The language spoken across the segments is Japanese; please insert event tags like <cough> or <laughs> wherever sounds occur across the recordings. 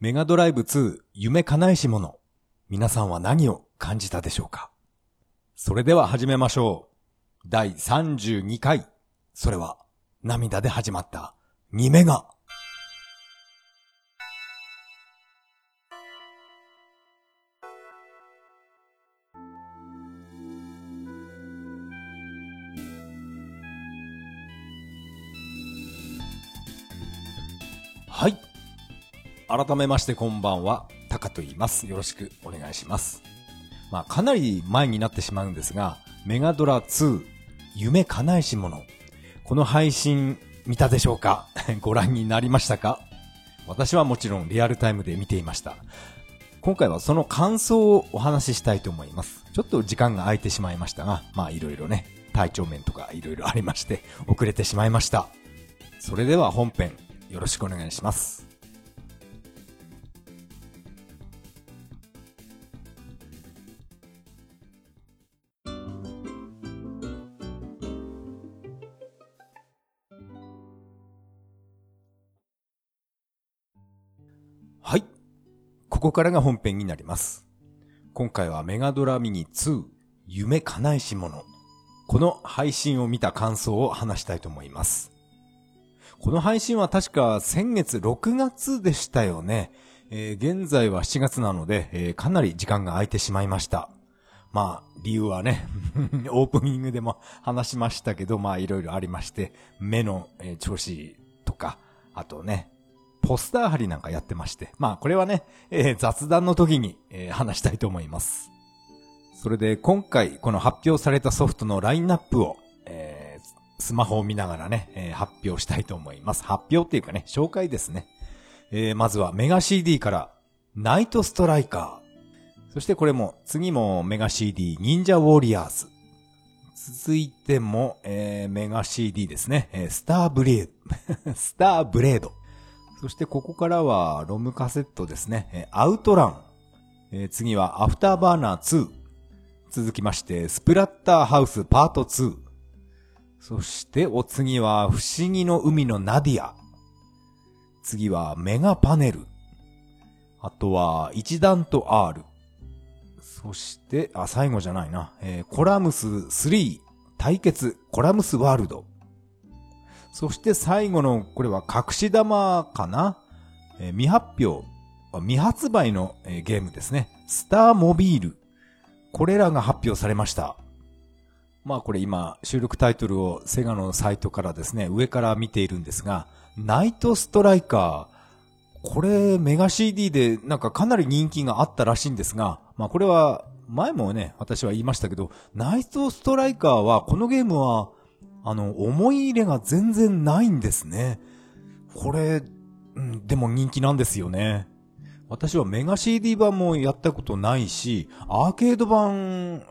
メガドライブ2夢叶えし者。皆さんは何を感じたでしょうか？それでは始めましょう。第32回。それは涙で始まった2メガ。改めましてこんばんは、タカと言います。よろしくお願いします。まあ、かなり前になってしまうんですが、メガドラ2、夢叶えし者。この配信見たでしょうか？<laughs> ご覧になりましたか？私はもちろんリアルタイムで見ていました。今回はその感想をお話ししたいと思います。ちょっと時間が空いてしまいましたが、まあいろいろね、体調面とかいろいろありまして、遅れてしまいました。それでは本編、よろしくお願いします。ここからが本編になります。今回はメガドラミニ2夢叶えし者。この配信を見た感想を話したいと思います。この配信は確か先月6月でしたよね。えー現在は7月なので、えーかなり時間が空いてしまいました。まあ、理由はね、<laughs> オープニングでも話しましたけど、まあいろいろありまして、目の、えー調子とか、あとね、ポスター貼りなんかやってまして。まあこれはね、えー雑談の時に、えー話したいと思います。それで今回この発表されたソフトのラインナップを、えースマホを見ながらね、えー発表したいと思います。発表っていうかね、紹介ですね。えーまずはメガ CD から、ナイトストライカー。そしてこれも、次もメガ CD 忍者ウォリアーズ。続いても、えーメガ CD ですね。えースターブレード。スターブレード。<laughs> そしてここからはロムカセットですね。えアウトラン。えー次はアフターバーナー2。続きまして、スプラッターハウスパート2。そしてお次は不思議の海のナディア。次はメガパネル。あとは一段と R。そして、あ、最後じゃないな。えーコラムス3対決コラムスワールド。そして最後の、これは隠し玉かな、えー未発表、未発売の、えーゲームですね。スターモビール。これらが発表されました。まあこれ今、収録タイトルをセガのサイトからですね、上から見ているんですが、ナイトストライカー。これ、メガ CD でなんかかなり人気があったらしいんですが、まあこれは、前もね、私は言いましたけど、ナイトストライカーは、このゲームは、あの、思い入れが全然ないんですね。これ、うん、でも人気なんですよね。私はメガ CD 版もやったことないし、アーケード版、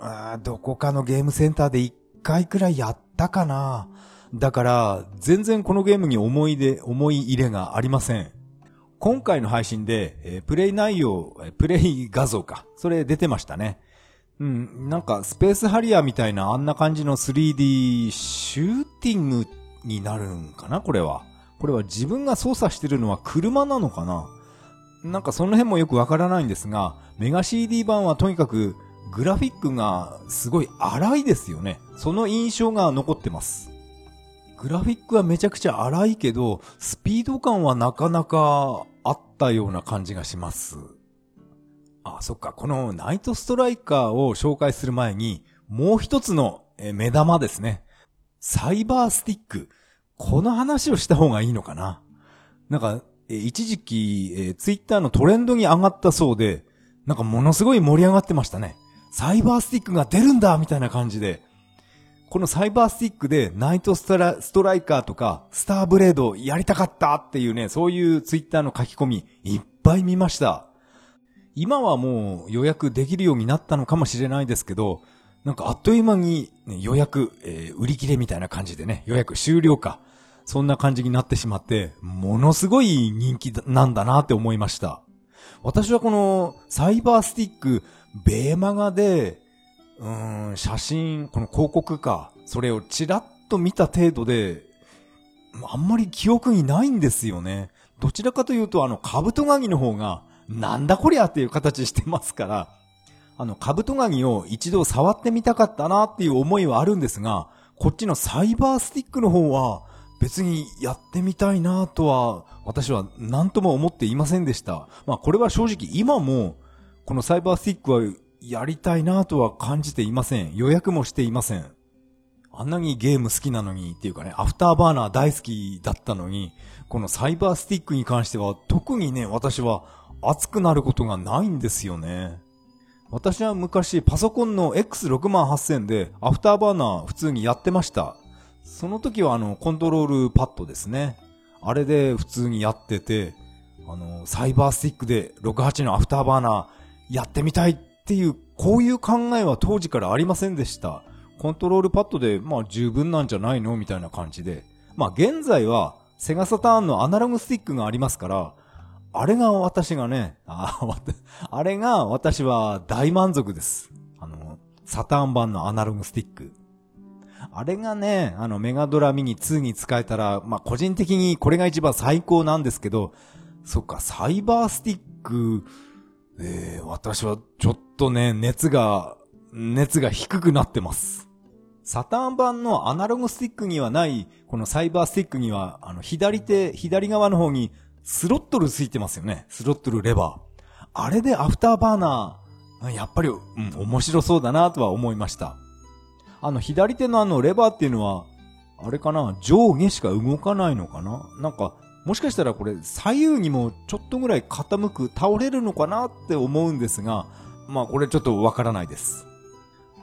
どこかのゲームセンターで一回くらいやったかな。だから、全然このゲームに思い出、思い入れがありません。今回の配信で、えープレイ内容、えプレイ画像か。それ出てましたね。うん、なんかスペースハリアーみたいなあんな感じの 3D シューティングになるんかなこれは。これは自分が操作してるのは車なのかななんかその辺もよくわからないんですが、メガ CD 版はとにかくグラフィックがすごい荒いですよね。その印象が残ってます。グラフィックはめちゃくちゃ荒いけど、スピード感はなかなかあったような感じがします。あ、そっか。このナイトストライカーを紹介する前に、もう一つの目玉ですね。サイバースティック。この話をした方がいいのかな？なんか、一時期、えーツイッターのトレンドに上がったそうで、なんかものすごい盛り上がってましたね。サイバースティックが出るんだみたいな感じで。このサイバースティックでナイトストラストライカーとかスターブレードやりたかったっていうね、そういうツイッターの書き込みいっぱい見ました。今はもう予約できるようになったのかもしれないですけど、なんかあっという間に、予約、えー売り切れみたいな感じでね、予約終了か。そんな感じになってしまって、ものすごい人気なんだなって思いました。私はこのサイバースティック、ベーマガで、うん、写真、この広告か、それをちらっと見た程度で、あんまり記憶にないんですよね。どちらかというとあの、カブトガニの方が、なんだこりゃっていう形してますから、あの、カブトガニを一度触ってみたかったなっていう思いはあるんですが、こっちのサイバースティックの方は、別にやってみたいなとは、私は何とも思っていませんでした。まあこれは正直今も、このサイバースティックはやりたいなとは感じていません。予約もしていません。あんなにゲーム好きなのにっていうかね、アフターバーナー大好きだったのに、このサイバースティックに関しては特にね、私は熱くなることがないんですよね。私は昔パソコンの X68000 でアフターバーナー普通にやってました。その時はあのコントロールパッドですね。あれで普通にやってて、あの、サイバースティックで68のアフターバーナーやってみたいっていう、こういう考えは当時からありませんでした。コントロールパッドで、まあ十分なんじゃないの？みたいな感じで。まあ現在はセガサターンのアナログスティックがありますから、あれが私がね、ああれが私は大満足です。あの、サターン版のアナログスティック。あれがね、あのメガドラミニ2に使えたら、まあ個人的にこれが一番最高なんですけど、そっか、サイバースティック、えー、私はちょっとね、熱が、熱が低くなってます。サターン版のアナログスティックにはない、このサイバースティックには、あの、左手、左側の方にスロットルついてますよね。スロットルレバー。あれでアフターバーナー、やっぱり、うん、面白そうだなとは思いました。あの、左手のあのレバーっていうのは、あれかな？上下しか動かないのかな？なんか、もしかしたらこれ左右にもちょっとぐらい傾く、倒れるのかなって思うんですが、まあこれちょっとわからないです。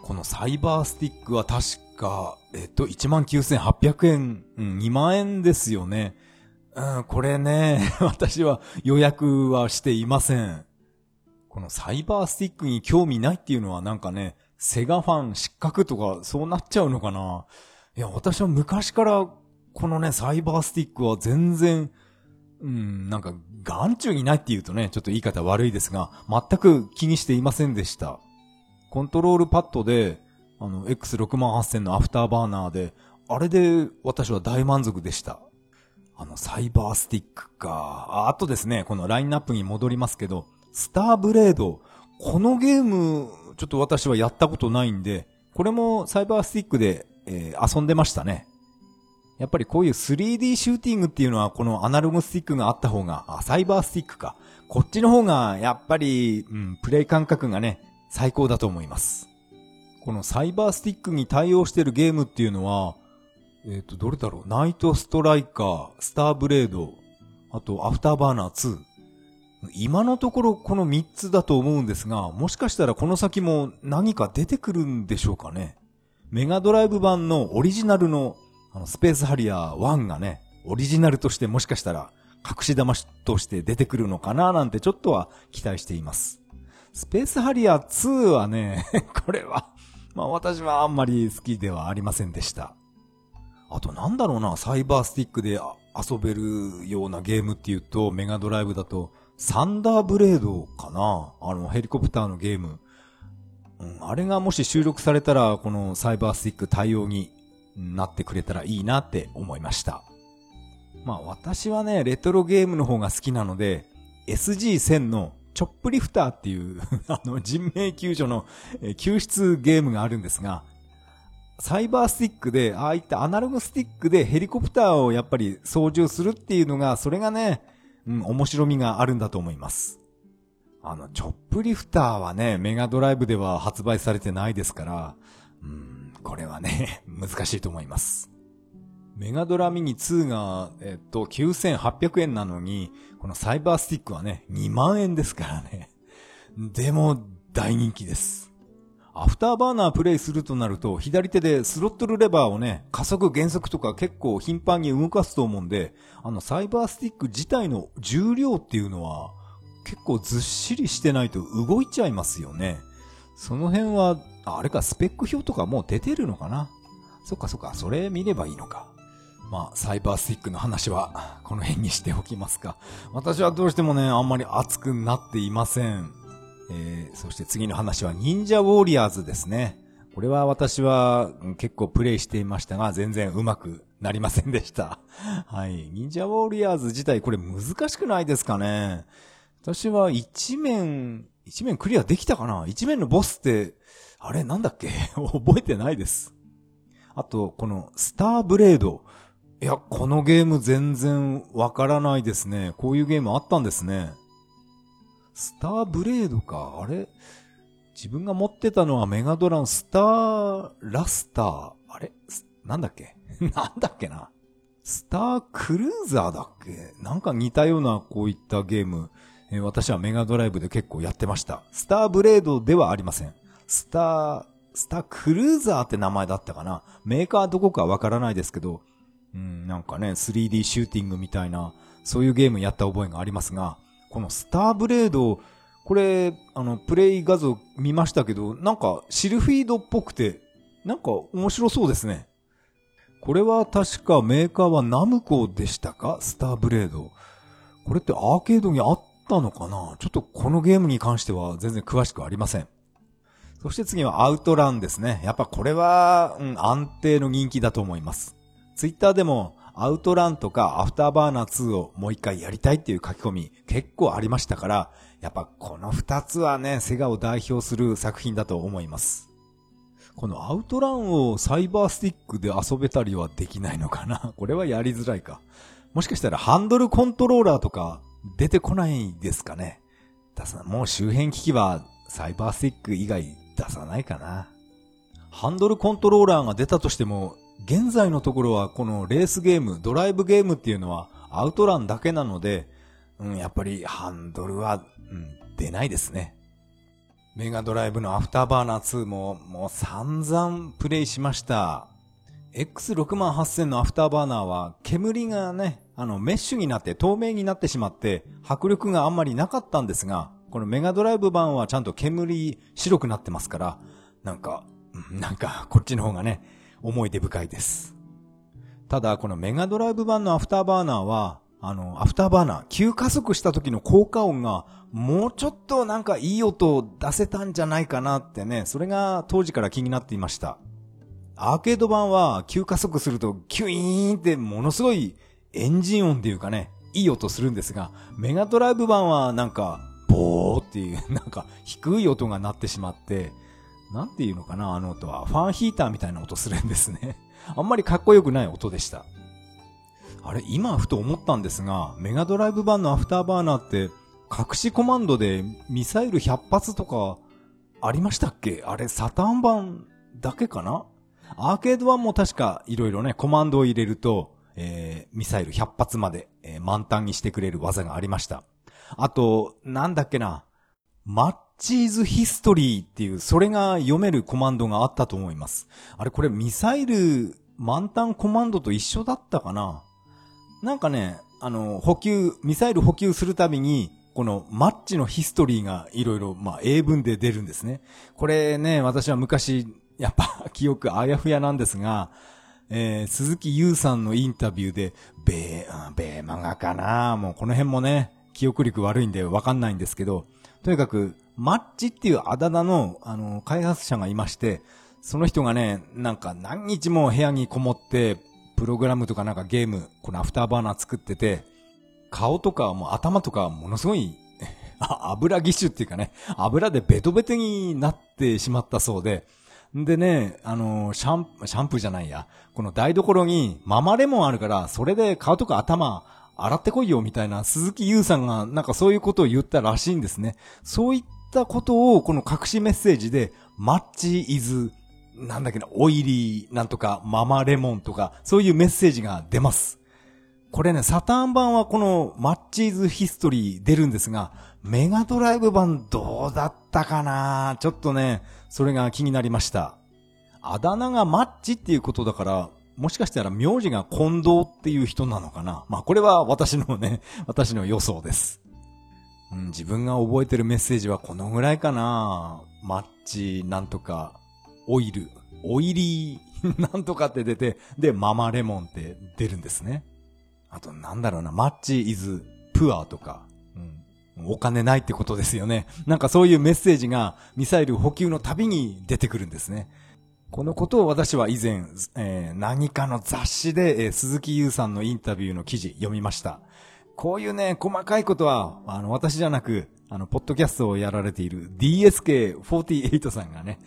このサイバースティックは確か、えっと、19,800円、うん、2万円ですよね。うん、これね、<laughs> 私は予約はしていません。このサイバースティックに興味ないっていうのはなんかね、セガファン失格とかそうなっちゃうのかないや、私は昔からこのね、サイバースティックは全然、うん、なんか、眼中にないって言うとね、ちょっと言い方悪いですが、全く気にしていませんでした。コントロールパッドで、あの、X68000 のアフターバーナーで、あれで私は大満足でした。あの、サイバースティックか。ああとですね、このラインナップに戻りますけど、スターブレード。このゲーム、ちょっと私はやったことないんで、これもサイバースティックで、えー、遊んでましたね。やっぱりこういう 3D シューティングっていうのはこのアナログスティックがあった方が、あ、サイバースティックか。こっちの方がやっぱり、うん、プレイ感覚がね、最高だと思います。このサイバースティックに対応してるゲームっていうのは、えっ、ー、と、どれだろう？ナイトストライカー、スターブレード、あと、アフターバーナー2。今のところこの3つだと思うんですが、もしかしたらこの先も何か出てくるんでしょうかね。メガドライブ版のオリジナルのあのスペースハリアー1がね、オリジナルとしてもしかしたら隠し玉として出てくるのかななんてちょっとは期待しています。スペースハリアー2はね、<laughs> これは、まあ私はあんまり好きではありませんでした。あとなんだろうな、サイバースティックで遊べるようなゲームっていうと、メガドライブだと、サンダーブレードかなあの、ヘリコプターのゲーム。うん、あれがもし収録されたら、このサイバースティック対応になってくれたらいいなって思いました。まあ私はね、レトロゲームの方が好きなので、SG1000 のチョップリフターっていう <laughs> あの、人命救助の救出ゲームがあるんですが、サイバースティックで、ああいったアナログスティックでヘリコプターをやっぱり操縦するっていうのが、それがね、うん、面白みがあるんだと思います。あの、チョップリフターはね、メガドライブでは発売されてないですから、うん、これはね、<laughs> 難しいと思います。メガドラミニ2が、えっと、9800円なのに、このサイバースティックはね、2万円ですからね。でも、大人気です。アフターバーナープレイするとなると、左手でスロットルレバーをね、加速減速とか結構頻繁に動かすと思うんで、あの、サイバースティック自体の重量っていうのは、結構ずっしりしてないと動いちゃいますよね。その辺は、あれか、スペック表とかもう出てるのかな？そっかそっか、それ見ればいいのか。まあ、サイバースティックの話は、この辺にしておきますか。私はどうしてもね、あんまり熱くなっていません。えー、そして次の話は忍者ウォリアーズですね。これは私は結構プレイしていましたが、全然上手くなりませんでした。はい。忍者ウォリアーズ自体これ難しくないですかね私は一面、一面クリアできたかな？一面のボスって、あれなんだっけ？<laughs> 覚えてないです。あと、このスターブレード。いや、このゲーム全然わからないですね。こういうゲームあったんですね。スターブレードか。あれ？自分が持ってたのはメガドランスターラスター。あれ？なんだっけ？<laughs> なんだっけな？スタークルーザーだっけ？なんか似たようなこういったゲーム、えー、私はメガドライブで結構やってました。スターブレードではありません。スター、スタークルーザーって名前だったかな？メーカーどこかわからないですけど、うん、なんかね、3D シューティングみたいな、そういうゲームやった覚えがありますが、このスターブレードこれ、あの、プレイ画像見ましたけど、なんかシルフィードっぽくて、なんか面白そうですね。これは確かメーカーはナムコでしたか？スターブレード。これってアーケードにあったのかな？ちょっとこのゲームに関しては全然詳しくありません。そして次はアウトランですね。やっぱこれは、うん、安定の人気だと思います。ツイッターでもアウトランとかアフターバーナー2をもう一回やりたいっていう書き込み結構ありましたから、やっぱこの二つはね、セガを代表する作品だと思います。このアウトランをサイバースティックで遊べたりはできないのかな？<laughs> これはやりづらいか。もしかしたらハンドルコントローラーとか出てこないですかね？出さもう周辺機器はサイバースティック以外出さないかな。ハンドルコントローラーが出たとしても、現在のところはこのレースゲーム、ドライブゲームっていうのはアウトランだけなので、うん、やっぱりハンドルは、うん、出ないですね。メガドライブのアフターバーナー2ももう散々プレイしました。X68000 のアフターバーナーは煙がね、あのメッシュになって透明になってしまって迫力があんまりなかったんですが、このメガドライブ版はちゃんと煙白くなってますから、なんか、なんかこっちの方がね、思い出深いです。ただこのメガドライブ版のアフターバーナーはあの、アフターバーナー、急加速した時の効果音が、もうちょっとなんかいい音を出せたんじゃないかなってね、それが当時から気になっていました。アーケード版は急加速するとキュイーンってものすごいエンジン音っていうかね、いい音するんですが、メガドライブ版はなんか、ボーっていう、なんか低い音が鳴ってしまって、なんていうのかな、あの音は。ファンヒーターみたいな音するんですね。<laughs> あんまりかっこよくない音でした。あれ、今ふと思ったんですが、メガドライブ版のアフターバーナーって、隠しコマンドでミサイル100発とか、ありましたっけ？あれ、サターン版だけかな？アーケード版も確かいろいろね、コマンドを入れると、えー、ミサイル100発まで、えー、満タンにしてくれる技がありました。あと、なんだっけな、マッチーズヒストリーっていう、それが読めるコマンドがあったと思います。あれ、これミサイル満タンコマンドと一緒だったかな？なんかね、あの、補給、ミサイル補給するたびに、このマッチのヒストリーがいろいろ、まあ、英文で出るんですね。これね、私は昔、やっぱ記憶あやふやなんですが、えー、鈴木優さんのインタビューで、ベー、ベーマガかな？もうこの辺もね、記憶力悪いんでわかんないんですけど、とにかく、マッチっていうあだ名の、あの、開発者がいまして、その人がね、なんか何日も部屋にこもって、プログラムとかなんかゲーム、このアフターバーナー作ってて、顔とかもう頭とかものすごい <laughs> 油ギッシュっていうかね、油でベトベトになってしまったそうで、でね、あのシャン、シャンプーじゃないや、この台所にママレモンあるから、それで顔とか頭洗ってこいよみたいな鈴木優さんがなんかそういうことを言ったらしいんですね。そういったことをこの隠しメッセージで、マッチイズなんだっけな、オイリーなんとか、ママレモンとか、そういうメッセージが出ます。これね、サターン版はこのマッチーズヒストリー出るんですが、メガドライブ版どうだったかな？ちょっとね、それが気になりました。あだ名がマッチっていうことだから、もしかしたら名字が近藤っていう人なのかな？まあこれは私のね、私の予想です。うん、自分が覚えてるメッセージはこのぐらいかなマッチなんとかオイル、オイリー <laughs> なんとかって出て、で、ママレモンって出るんですね。あと、なんだろうな、マッチイズプアとか、うん、お金ないってことですよね。なんかそういうメッセージがミサイル補給のたびに出てくるんですね。このことを私は以前、えー、何かの雑誌で、えー、鈴木優さんのインタビューの記事読みました。こういうね、細かいことは、あの、私じゃなく、あの、ポッドキャストをやられている DSK48 さんがね、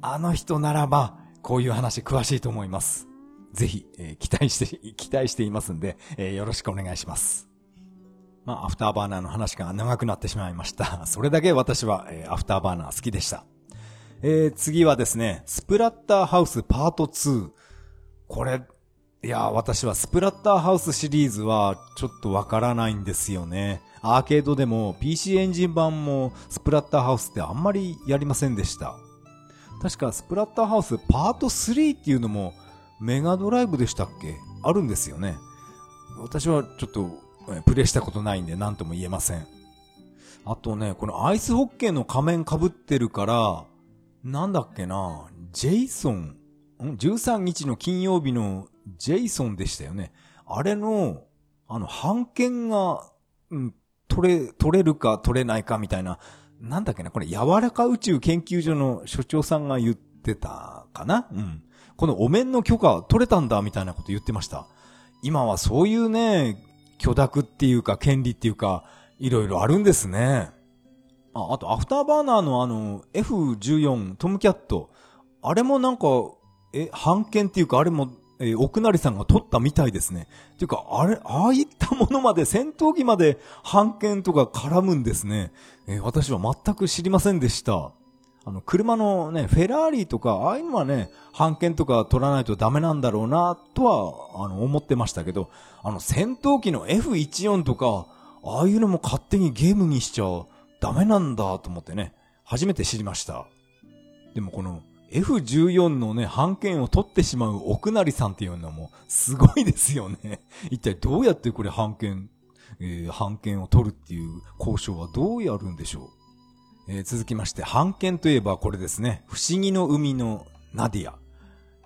あの人ならば、こういう話詳しいと思います。ぜひ、えー、期待して、期待していますんで、えー、よろしくお願いします。まあ、アフターバーナーの話が長くなってしまいました。<laughs> それだけ私は、えー、アフターバーナー好きでした。えー、次はですね、スプラッターハウスパート2。これ、いや、私はスプラッターハウスシリーズはちょっとわからないんですよね。アーケードでも PC エンジン版もスプラッターハウスってあんまりやりませんでした。確かスプラッターハウスパート3っていうのもメガドライブでしたっけ？あるんですよね。私はちょっとプレイしたことないんで何とも言えません。あとね、このアイスホッケーの仮面被ってるから、なんだっけな、ジェイソン、?13 日の金曜日のジェイソンでしたよね。あれの、あの、判権が、うん、取れ、取れるか取れないかみたいな、なんだっけな、これ柔らか宇宙研究所の所長さんが言ってたかな？うん。このお面の許可取れたんだみたいなこと言ってました。今はそういうね、許諾っていうか権利っていうか、いろいろあるんですね。あ、あと、アフターバーナーのあの、F14 トムキャット。あれもなんか、え、版権っていうか、あれも、え奥成さんが取ったみたいですね。ていうか、あれ、ああいったものまで、戦闘機まで版権とか絡むんですね。え私は全く知りませんでした。あの、車のね、フェラーリとか、ああいうのはね、判権とか取らないとダメなんだろうな、とは、あの、思ってましたけど、あの、戦闘機の F14 とか、ああいうのも勝手にゲームにしちゃ。ダメなんだと思ってね、初めて知りました。でもこの F14 のね、判権を取ってしまう奥成さんっていうのもすごいですよね。<laughs> 一体どうやってこれ判権、えー、判権を取るっていう交渉はどうやるんでしょう？えー、続きまして、判権といえばこれですね。不思議の海のナディア。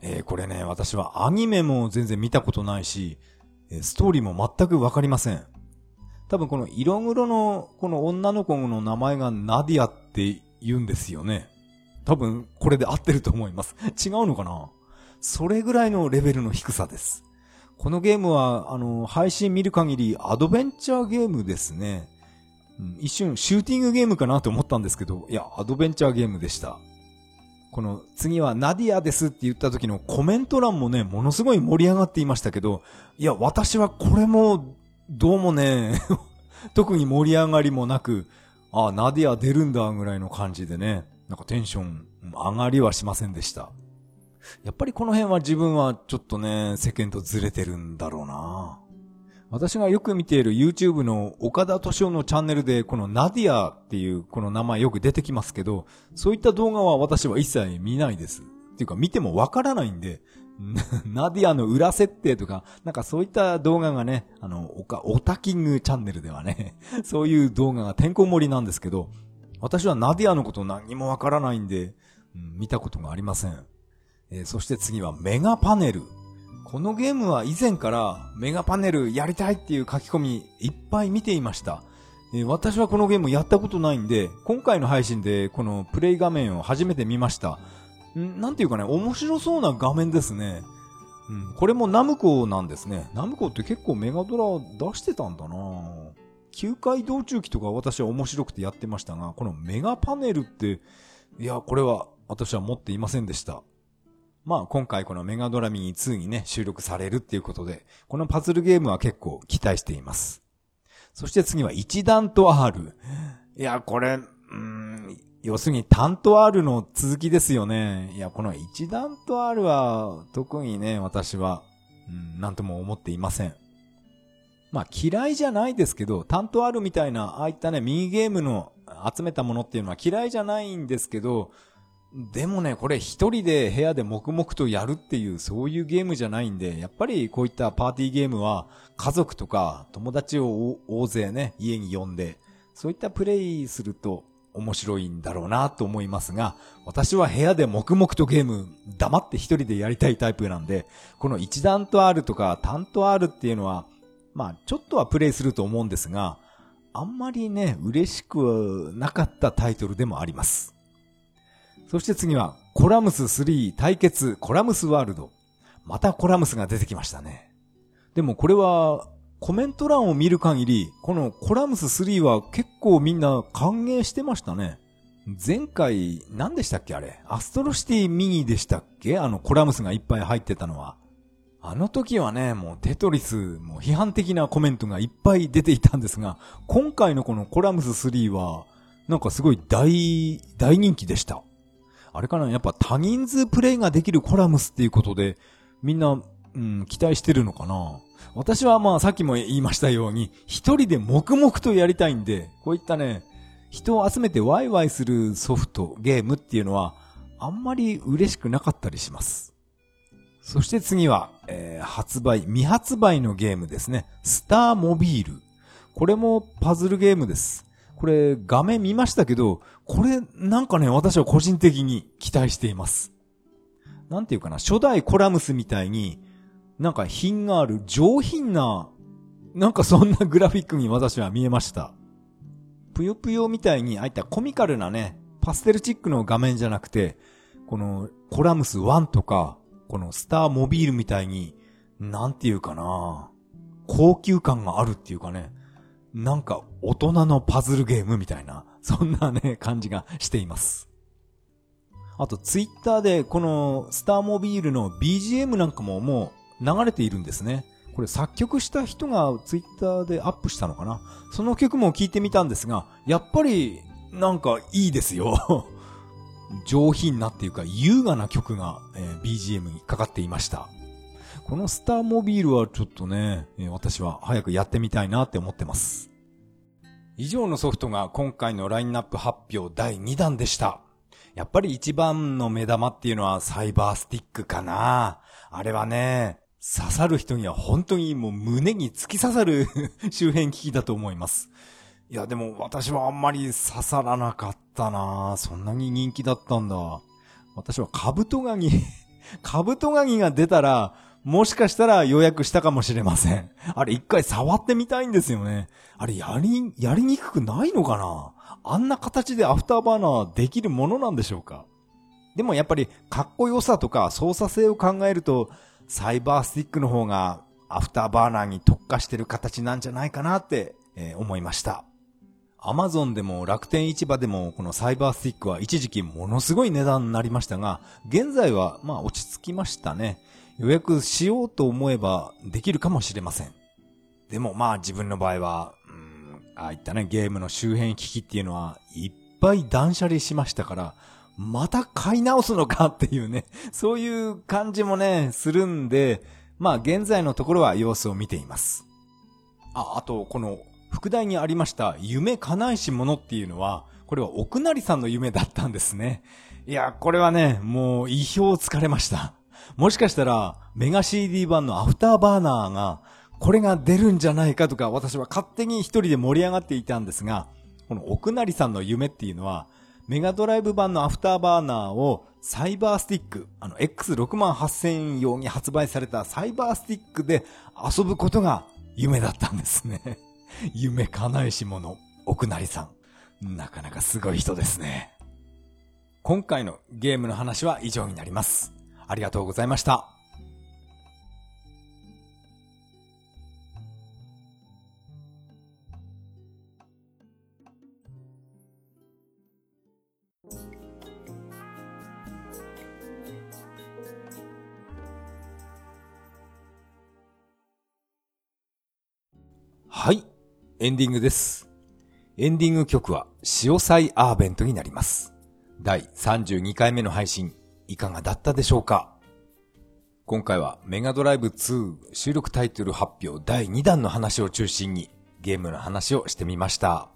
えー、これね、私はアニメも全然見たことないし、ストーリーも全くわかりません。多分この色黒のこの女の子の名前がナディアって言うんですよね。多分これで合ってると思います。<laughs> 違うのかな？それぐらいのレベルの低さです。このゲームは、あの、配信見る限りアドベンチャーゲームですね。うん、一瞬シューティングゲームかなと思ったんですけど、いや、アドベンチャーゲームでした。この次はナディアですって言った時のコメント欄もね、ものすごい盛り上がっていましたけど、いや、私はこれもどうもね、<laughs> 特に盛り上がりもなく、あ、ナディア出るんだぐらいの感じでね、なんかテンション上がりはしませんでした。やっぱりこの辺は自分はちょっとね、世間とずれてるんだろうな私がよく見ている YouTube の岡田敏夫のチャンネルでこのナディアっていうこの名前よく出てきますけど、そういった動画は私は一切見ないです。っていうか見てもわからないんで、<laughs> ナディアの裏設定とか、なんかそういった動画がね、あの、おか、オタキングチャンネルではね、そういう動画がてんこ盛りなんですけど、私はナディアのこと何もわからないんで、うん、見たことがありません。えー、そして次はメガパネル。このゲームは以前からメガパネルやりたいっていう書き込みいっぱい見ていました。えー、私はこのゲームやったことないんで、今回の配信でこのプレイ画面を初めて見ました。んなんていうかね、面白そうな画面ですね。うん、これもナムコなんですね。ナムコって結構メガドラ出してたんだなぁ球界道中記とか私は面白くてやってましたが、このメガパネルって、いや、これは私は持っていませんでした。まあ今回このメガドラミニ2にね、収録されるっていうことで、このパズルゲームは結構期待しています。そして次は一段と R。いや、これ、うん、要するに単と R の続きですよね。いや、この一段と R は特にね、私は、うん、なんとも思っていません。まあ嫌いじゃないですけど、単と R みたいな、ああいったね、ミニゲームの集めたものっていうのは嫌いじゃないんですけど、でもね、これ一人で部屋で黙々とやるっていう、そういうゲームじゃないんで、やっぱりこういったパーティーゲームは、家族とか友達を大勢ね、家に呼んで、そういったプレイすると、面白いんだろうなと思いますが、私は部屋で黙々とゲーム黙って一人でやりたいタイプなんで、この一段とあるとか単とあるっていうのは、まあちょっとはプレイすると思うんですが、あんまりね、嬉しくなかったタイトルでもあります。そして次は、コラムス3対決コラムスワールド。またコラムスが出てきましたね。でもこれは、コメント欄を見る限り、このコラムス3は結構みんな歓迎してましたね。前回、何でしたっけあれ？アストロシティミニでしたっけ？あのコラムスがいっぱい入ってたのは。あの時はね、もうテトリス、もう批判的なコメントがいっぱい出ていたんですが、今回のこのコラムス3は、なんかすごい大、大人気でした。あれかな？やっぱ多人数プレイができるコラムスっていうことで、みんな、うん、期待してるのかな？私はまあさっきも言いましたように、一人で黙々とやりたいんで、こういったね、人を集めてワイワイするソフト、ゲームっていうのは、あんまり嬉しくなかったりします。そして次は、えー、発売、未発売のゲームですね。スターモビール。これもパズルゲームです。これ画面見ましたけど、これなんかね、私は個人的に期待しています。なんていうかな、初代コラムスみたいに、なんか品がある上品な、なんかそんなグラフィックに私は見えました。ぷよぷよみたいに、ああいったコミカルなね、パステルチックの画面じゃなくて、このコラムス1とか、このスターモビールみたいに、なんていうかな高級感があるっていうかね、なんか大人のパズルゲームみたいな、そんなね、感じがしています。あとツイッターでこのスターモビールの BGM なんかももう流れているんですね。これ作曲した人がツイッターでアップしたのかなその曲も聴いてみたんですが、やっぱりなんかいいですよ。上品なっていうか優雅な曲が、えー、BGM にかかっていました。このスターモビールはちょっとね、私は早くやってみたいなって思ってます。以上のソフトが今回のラインナップ発表第2弾でした。やっぱり一番の目玉っていうのはサイバースティックかな。あれはね、刺さる人には本当にもう胸に突き刺さる <laughs> 周辺機器だと思います。いや、でも私はあんまり刺さらなかったなそんなに人気だったんだ。私はカブトガニ <laughs> カブトガニが出たら、もしかしたら予約したかもしれません。あれ一回触ってみたいんですよね。あれやり、やりにくくないのかなあんな形でアフターバーナーできるものなんでしょうかでもやっぱりかっこよさとか操作性を考えると、サイバースティックの方がアフターバーナーに特化してる形なんじゃないかなって、思いました。アマゾンでも楽天市場でもこのサイバースティックは一時期ものすごい値段になりましたが、現在はまあ落ち着きましたね。予約しようと思えばできるかもしれません。でもまあ自分の場合は、うん、ああいったねゲームの周辺機器っていうのはいっぱい断捨離しましたから、また買い直すのかっていうね、<laughs> そういう感じもね、するんで、まあ現在のところは様子を見ています。あ、あと、この、副題にありました、夢叶えし者っていうのは、これは奥成さんの夢だったんですね。いや、これはね、もう意表をつかれました。もしかしたら、メガ CD 版のアフターバーナーが、これが出るんじゃないかとか、私は勝手に一人で盛り上がっていたんですが、この奥成さんの夢っていうのは、メガドライブ版のアフターバーナーをサイバースティック、あの X68000 用に発売されたサイバースティックで遊ぶことが夢だったんですね。<laughs> 夢叶えし者、奥成さん。なかなかすごい人ですね。今回のゲームの話は以上になります。ありがとうございました。はい。エンディングです。エンディング曲は、潮祭アーベントになります。第32回目の配信、いかがだったでしょうか？今回はメガドライブ2収録タイトル発表第2弾の話を中心にゲームの話をしてみました。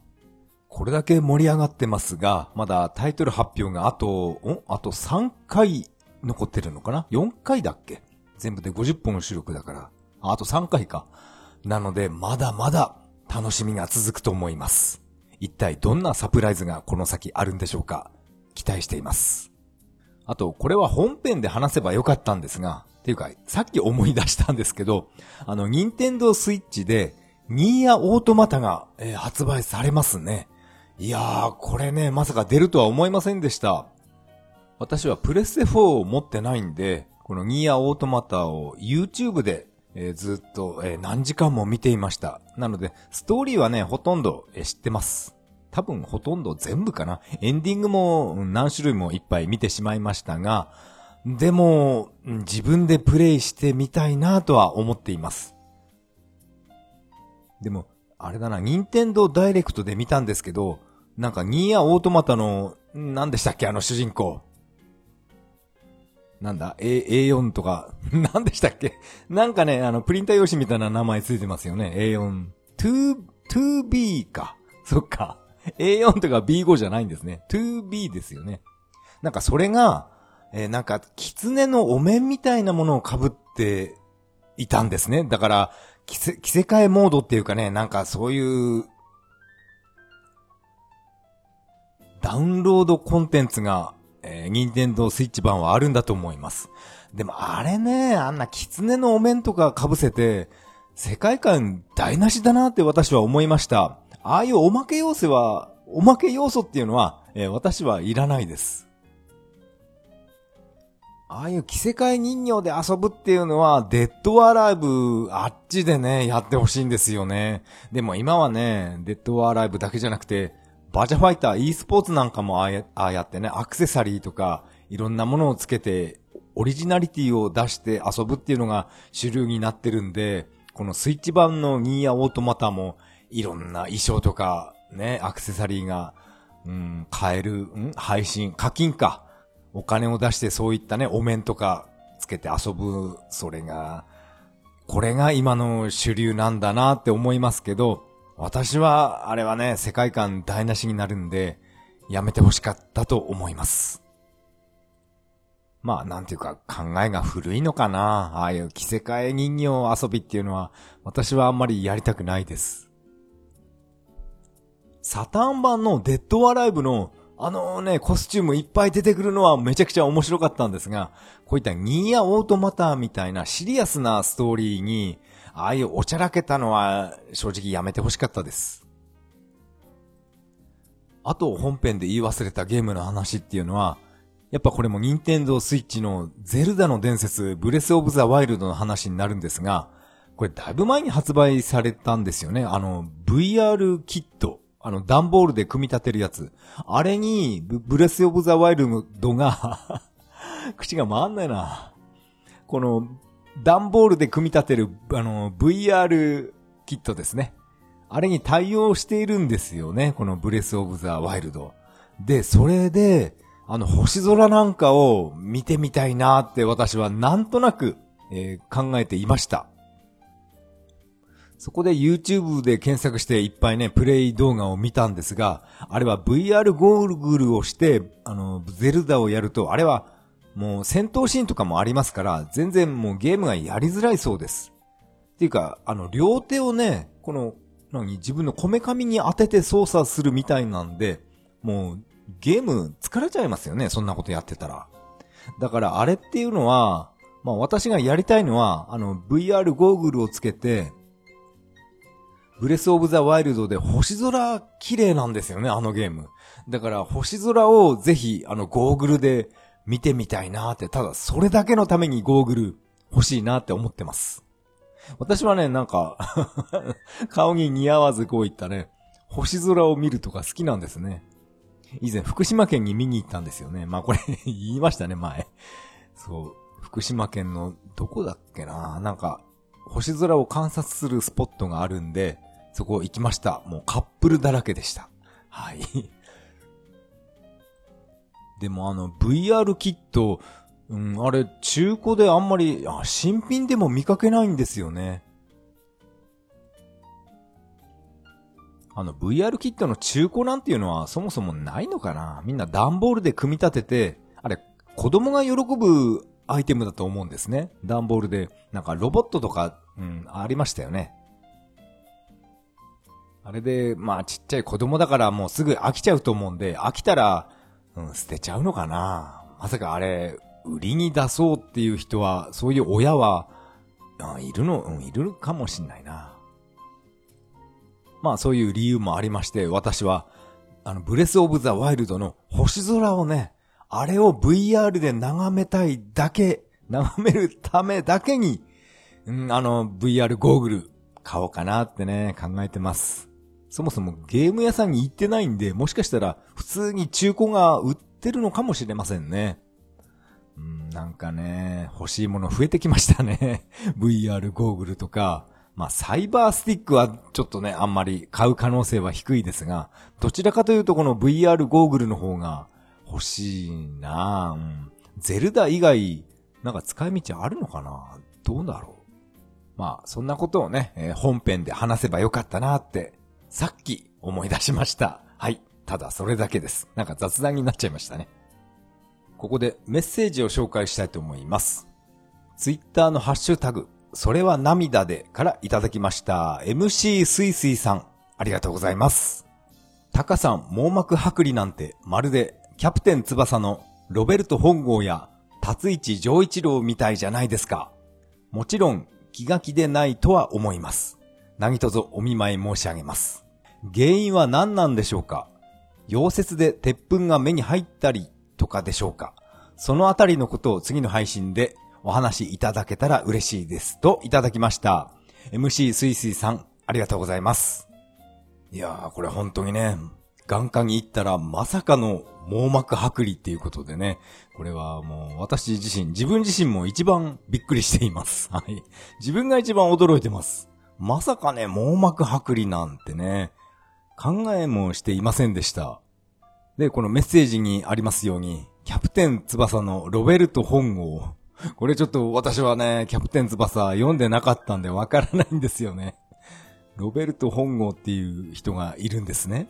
これだけ盛り上がってますが、まだタイトル発表があと、んあと3回残ってるのかな ?4 回だっけ？全部で50本の収録だから。あと3回か。なので、まだまだ楽しみが続くと思います。一体どんなサプライズがこの先あるんでしょうか？期待しています。あと、これは本編で話せばよかったんですが、っていうか、さっき思い出したんですけど、あの、ニンテンドースイッチで、ニーヤオートマタが、えー、発売されますね。いやー、これね、まさか出るとは思いませんでした。私はプレステ4を持ってないんで、このニーアオートマタを YouTube で、えー、ずっと、えー、何時間も見ていました。なので、ストーリーはね、ほとんど、えー、知ってます。多分ほとんど全部かな。エンディングも何種類もいっぱい見てしまいましたが、でも、自分でプレイしてみたいなとは思っています。でも、あれだな、任天堂ダイレクトで見たんですけど、なんかニーアオートマタの、何でしたっけあの主人公。なんだ ?A、A4 とか、<laughs> 何でしたっけ？なんかね、あの、プリンター用紙みたいな名前ついてますよね。A4。2、2B か。<laughs> そっか。A4 とか B5 じゃないんですね。2B ですよね。なんかそれが、えー、なんか、狐のお面みたいなものを被っていたんですね。だから、着せ、着せ替えモードっていうかね、なんかそういう、ダウンロードコンテンツが、えー、ニンテンドースイッチ版はあるんだと思います。でもあれね、あんな狐のお面とか被せて、世界観台無しだなって私は思いました。ああいうおまけ要素は、おまけ要素っていうのは、えー、私はいらないです。ああいう着せ替え人形で遊ぶっていうのは、デッドアライブ、あっちでね、やってほしいんですよね。でも今はね、デッドアライブだけじゃなくて、バーチャファイター e スポーツなんかもああやってね、アクセサリーとか、いろんなものをつけて、オリジナリティを出して遊ぶっていうのが主流になってるんで、このスイッチ版のニーヤオートマタも、いろんな衣装とか、ね、アクセサリーが、うん、買える、ん配信、課金か。お金を出してそういったね、お面とかつけて遊ぶ、それが、これが今の主流なんだなって思いますけど、私は、あれはね、世界観台無しになるんで、やめてほしかったと思います。まあ、なんていうか、考えが古いのかな。ああいう着せ替え人形遊びっていうのは、私はあんまりやりたくないです。サターン版のデッドアライブのあのね、コスチュームいっぱい出てくるのはめちゃくちゃ面白かったんですが、こういったニーヤオートマターみたいなシリアスなストーリーに、ああいうおちゃらけたのは正直やめてほしかったです。あと本編で言い忘れたゲームの話っていうのは、やっぱこれも任天堂スイッチのゼルダの伝説、ブレスオブザワイルドの話になるんですが、これだいぶ前に発売されたんですよね。あの、VR キット。あの、段ボールで組み立てるやつ。あれに、ブレスオブザワイルドが <laughs> 口が回んないな。この、段ボールで組み立てる、あの、VR キットですね。あれに対応しているんですよね。このブレスオブザワイルド。で、それで、あの、星空なんかを見てみたいなって私はなんとなく、えー、考えていました。そこで YouTube で検索していっぱいね、プレイ動画を見たんですが、あれは VR ゴーグルをして、あの、ゼルダをやると、あれはもう戦闘シーンとかもありますから、全然もうゲームがやりづらいそうです。っていうか、あの、両手をね、この、何、自分のこめかみに当てて操作するみたいなんで、もう、ゲーム疲れちゃいますよね、そんなことやってたら。だからあれっていうのは、まあ私がやりたいのは、あの VR ゴーグルをつけて、ブレスオブザワイルドで星空綺麗なんですよね、あのゲーム。だから星空をぜひあのゴーグルで見てみたいなって、ただそれだけのためにゴーグル欲しいなって思ってます。私はね、なんか <laughs> 顔に似合わずこういったね、星空を見るとか好きなんですね。以前福島県に見に行ったんですよね。まあこれ <laughs> 言いましたね、前。そう。福島県のどこだっけな？なんか、星空を観察するスポットがあるんで、そこ行きました。もうカップルだらけでした。はい。でもあの VR キット、うん、あれ中古であんまり、新品でも見かけないんですよね。あの VR キットの中古なんていうのはそもそもないのかなみんな段ボールで組み立てて、あれ、子供が喜ぶアイテムだと思うんですね。段ボールで、なんかロボットとか、うん、ありましたよね。あれで、まあちっちゃい子供だからもうすぐ飽きちゃうと思うんで、飽きたら、うん、捨てちゃうのかな？まさかあれ、売りに出そうっていう人は、そういう親は、あいるの、うん、いるかもしんないな。まあそういう理由もありまして、私は、あの、ブレスオブザワイルドの星空をね、あれを VR で眺めたいだけ、眺めるためだけに、うん、あの、VR ゴーグル買おうかなってね、考えてます。そもそもゲーム屋さんに行ってないんで、もしかしたら普通に中古が売ってるのかもしれませんね。うん、なんかね、欲しいもの増えてきましたね。<laughs> VR ゴーグルとか、まあ、サイバースティックはちょっとね、あんまり買う可能性は低いですが、どちらかというとこの VR ゴーグルの方が欲しいなうん。ゼルダ以外、なんか使い道あるのかな？どうだろう？まあ、そんなことをね、えー、本編で話せばよかったなって、さっき思い出しました。はい。ただそれだけです。なんか雑談になっちゃいましたね。ここでメッセージを紹介したいと思います。ツイッターのハッシュタグ、それは涙でからいただきました。MC すいすいさん、ありがとうございます。タカさん網膜剥離なんてまるでキャプテン翼のロベルト本郷や達一丈一郎みたいじゃないですか。もちろん気が気でないとは思います。何卒お見舞い申し上げます。原因は何なんでしょうか？溶接で鉄粉が目に入ったりとかでしょうか？そのあたりのことを次の配信でお話しいただけたら嬉しいです。といただきました。MC すいすいさん、ありがとうございます。いやー、これ本当にね、眼科に行ったらまさかの網膜剥離っていうことでね、これはもう私自身、自分自身も一番びっくりしています。はい。自分が一番驚いてます。まさかね、網膜剥離なんてね、考えもしていませんでした。で、このメッセージにありますように、キャプテン翼のロベルト本郷。これちょっと私はね、キャプテン翼読んでなかったんでわからないんですよね。ロベルト本郷っていう人がいるんですね。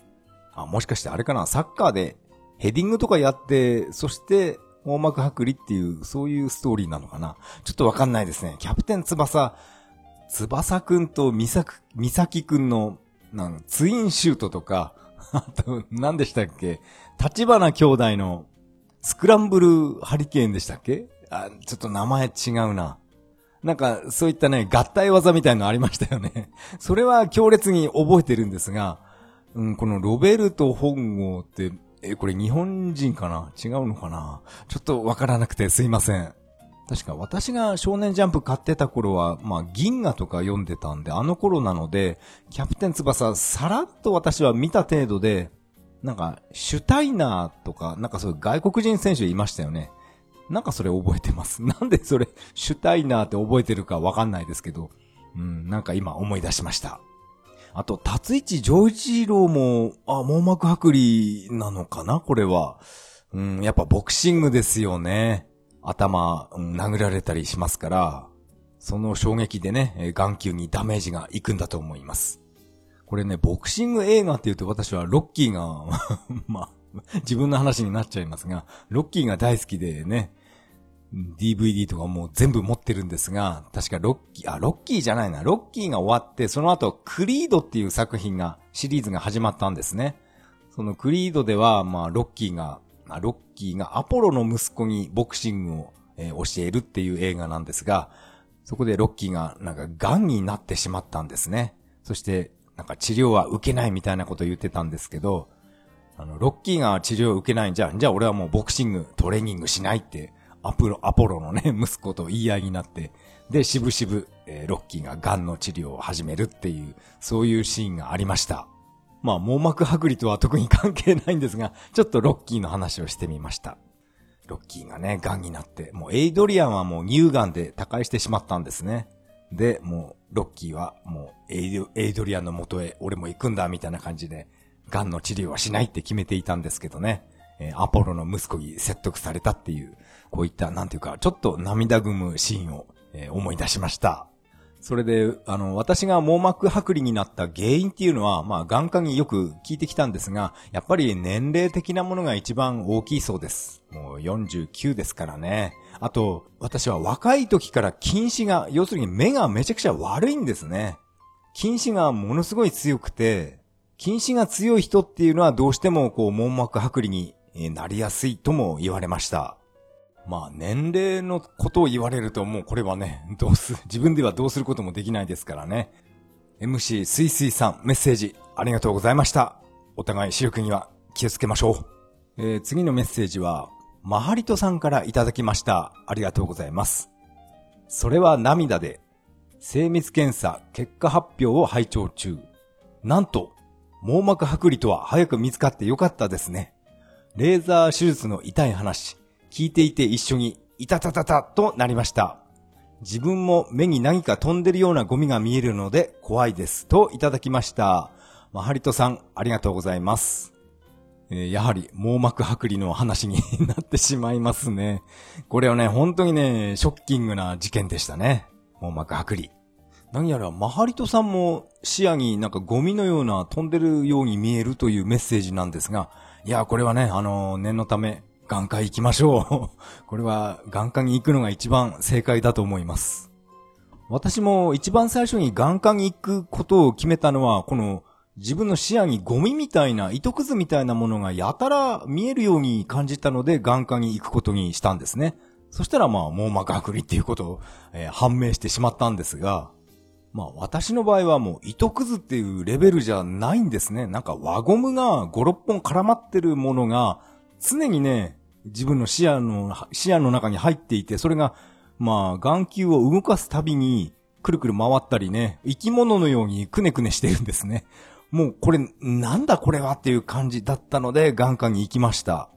あ、もしかしてあれかな？サッカーでヘディングとかやって、そして網膜剥離っていう、そういうストーリーなのかな？ちょっとわかんないですね。キャプテン翼、翼くんとミサク、ミサキくんの、なんツインシュートとか、<laughs> あと、何でしたっけ？立花兄弟のスクランブルハリケーンでしたっけ？あ、ちょっと名前違うな。なんか、そういったね、合体技みたいのありましたよね。<laughs> それは強烈に覚えてるんですが、うん、このロベルト本郷って、え、これ日本人かな？違うのかな？ちょっとわからなくてすいません。確か私が少年ジャンプ買ってた頃は、まあ銀河とか読んでたんで、あの頃なので、キャプテン翼さらっと私は見た程度で、なんか、シュタイナーとか、なんかそういう外国人選手いましたよね。なんかそれ覚えてます。<laughs> なんでそれ、シュタイナーって覚えてるかわかんないですけど、うん、なんか今思い出しました。あと、達一上一郎も、あ、網膜剥離なのかなこれは。うん、やっぱボクシングですよね。頭、殴られたりしますから、その衝撃でね、眼球にダメージがいくんだと思います。これね、ボクシング映画って言うと私はロッキーが <laughs> まあ、自分の話になっちゃいますが、ロッキーが大好きでね、DVD とかもう全部持ってるんですが、確かロッキー、あ、ロッキーじゃないな、ロッキーが終わって、その後、クリードっていう作品が、シリーズが始まったんですね。そのクリードでは、まあ、ロッキーが、あロッキーがアポロの息子にボクシングを、えー、教えるっていう映画なんですが、そこでロッキーがなんか癌になってしまったんですね。そして、なんか治療は受けないみたいなこと言ってたんですけど、あの、ロッキーが治療を受けないんじゃ、じゃあ俺はもうボクシング、トレーニングしないって、アポロ、アポロのね、<laughs> 息子と言い合いになって、で、しぶしぶ、えー、ロッキーが癌の治療を始めるっていう、そういうシーンがありました。まあ、網膜剥離とは特に関係ないんですが、<laughs> ちょっとロッキーの話をしてみました。ロッキーがね、癌になって、もうエイドリアンはもう乳癌で他界してしまったんですね。で、もう、ロッキーはもうエイド、リアンの元へ俺も行くんだ、みたいな感じで、癌の治療はしないって決めていたんですけどね。え、アポロの息子に説得されたっていう、こういった、なんていうか、ちょっと涙ぐむシーンを、え、思い出しました。それで、あの、私が網膜剥離になった原因っていうのは、まあ、眼科によく聞いてきたんですが、やっぱり年齢的なものが一番大きいそうです。もう49ですからね。あと、私は若い時から近視が、要するに目がめちゃくちゃ悪いんですね。近視がものすごい強くて、近視が強い人っていうのはどうしてもこう網膜剥離になりやすいとも言われました。まあ年齢のことを言われるともうこれはね、<laughs> どうす、自分ではどうすることもできないですからね。MC すいすいさんメッセージありがとうございました。お互い視力には気をつけましょう。えー、次のメッセージは、マハリトさんからいただきました。ありがとうございます。それは涙で、精密検査結果発表を拝聴中。なんと、網膜剥離とは早く見つかってよかったですね。レーザー手術の痛い話、聞いていて一緒に、いたたたたとなりました。自分も目に何か飛んでるようなゴミが見えるので怖いです。といただきました。マハリトさん、ありがとうございます。えー、やはり網膜剥離の話になってしまいますね。これはね、本当にね、ショッキングな事件でしたね。網膜剥離。何やら、マハリトさんも視野になんかゴミのような飛んでるように見えるというメッセージなんですが、いや、これはね、あのー、念のため、眼科行きましょう。<laughs> これは眼科に行くのが一番正解だと思います。私も一番最初に眼科に行くことを決めたのは、この自分の視野にゴミみたいな、糸くずみたいなものがやたら見えるように感じたので眼科に行くことにしたんですね。そしたらまあ網膜剥離っていうことを、えー、判明してしまったんですが、まあ私の場合はもう糸くずっていうレベルじゃないんですね。なんか輪ゴムが5、6本絡まってるものが常にね、自分の視野の、視野の中に入っていて、それがまあ眼球を動かすたびにくるくる回ったりね、生き物のようにくねくねしてるんですね。もうこれ、なんだこれはっていう感じだったので、眼科に行きました。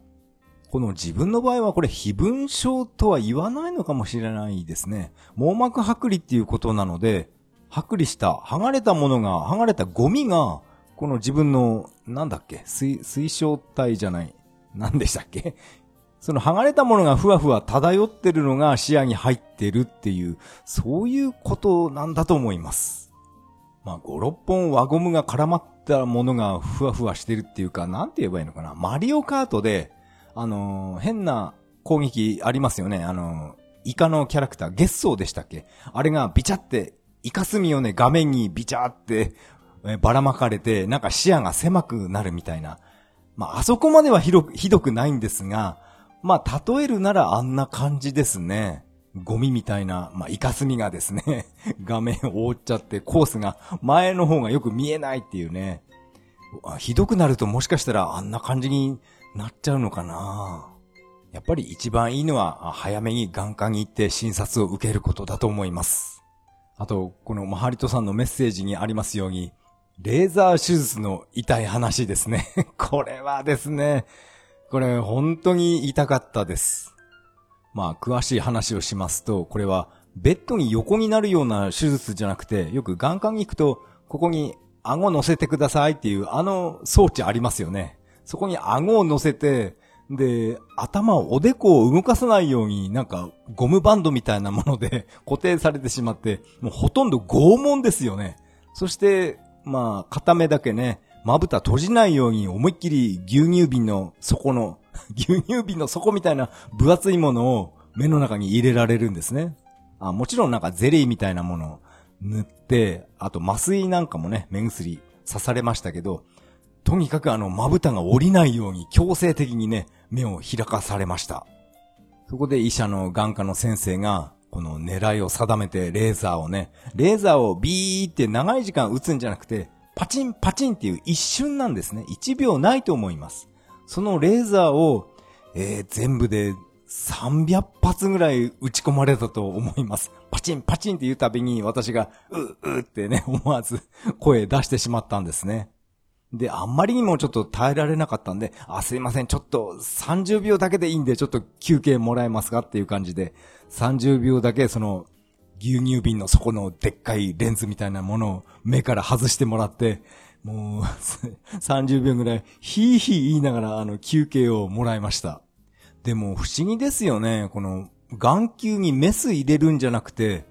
この自分の場合はこれ非分症とは言わないのかもしれないですね。網膜剥離っていうことなので、剥離した、剥がれたものが、剥がれたゴミが、この自分の、なんだっけ、水、水晶体じゃない。何でしたっけ？その剥がれたものがふわふわ漂ってるのが視野に入ってるっていう、そういうことなんだと思います。まあ、5、6本輪ゴムが絡まったものがふわふわしてるっていうか、なんて言えばいいのかな。マリオカートで、あのー、変な攻撃ありますよね。あのー、イカのキャラクター、ゲッソーでしたっけ？あれがビチャって、イカスミをね、画面にビチャって、えばらまかれて、なんか視野が狭くなるみたいな。まあ、あそこまではひどく、ひどくないんですが、まあ、例えるならあんな感じですね。ゴミみたいな、まあ、イカスミがですね、<laughs> 画面を覆っちゃってコースが前の方がよく見えないっていうね。ひどくなるともしかしたらあんな感じになっちゃうのかなやっぱり一番いいのは早めに眼科に行って診察を受けることだと思います。あと、このマハリトさんのメッセージにありますように、レーザー手術の痛い話ですね。<laughs> これはですね、これ本当に痛かったです。まあ、詳しい話をしますと、これは、ベッドに横になるような手術じゃなくて、よく眼科に行くと、ここに顎乗せてくださいっていう、あの装置ありますよね。そこに顎を乗せて、で、頭を、おでこを動かさないように、なんか、ゴムバンドみたいなもので <laughs> 固定されてしまって、もうほとんど拷問ですよね。そして、まあ、片目だけね、まぶた閉じないように思いっきり牛乳瓶の底の <laughs> 牛乳瓶の底みたいな分厚いものを目の中に入れられるんですね。あもちろんなんかゼリーみたいなものを塗って、あと麻酔なんかもね、目薬刺されましたけど、とにかくあの、まぶたが降りないように強制的にね、目を開かされました。そこで医者の眼科の先生が、この狙いを定めてレーザーをね、レーザーをビーって長い時間打つんじゃなくて、パチンパチンっていう一瞬なんですね。1秒ないと思います。そのレーザーを、えー、全部で300発ぐらい打ち込まれたと思います。パチンパチンって言うたびに私が、う、うってね、思わず声出してしまったんですね。で、あんまりにもちょっと耐えられなかったんで、あ、すいません、ちょっと30秒だけでいいんで、ちょっと休憩もらえますかっていう感じで、30秒だけその牛乳瓶の底のでっかいレンズみたいなものを目から外してもらって、もう <laughs> 30秒ぐらい、ヒーヒー言いながら、あの、休憩をもらいました。でも、不思議ですよね。この、眼球にメス入れるんじゃなくて、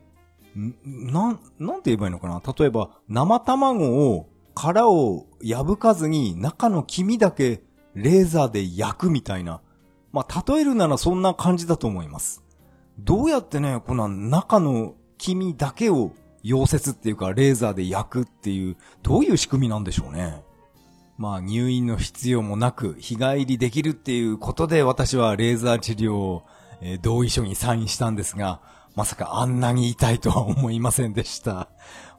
なん、なんて言えばいいのかな？例えば、生卵を、殻を破かずに、中の黄身だけ、レーザーで焼くみたいな。まあ、例えるならそんな感じだと思います。どうやってね、この中の黄身だけを溶接っていうかレーザーで焼くっていう、どういう仕組みなんでしょうね。まあ入院の必要もなく日帰りできるっていうことで私はレーザー治療を、えー、同意書にサインしたんですが、まさかあんなに痛いとは思いませんでした。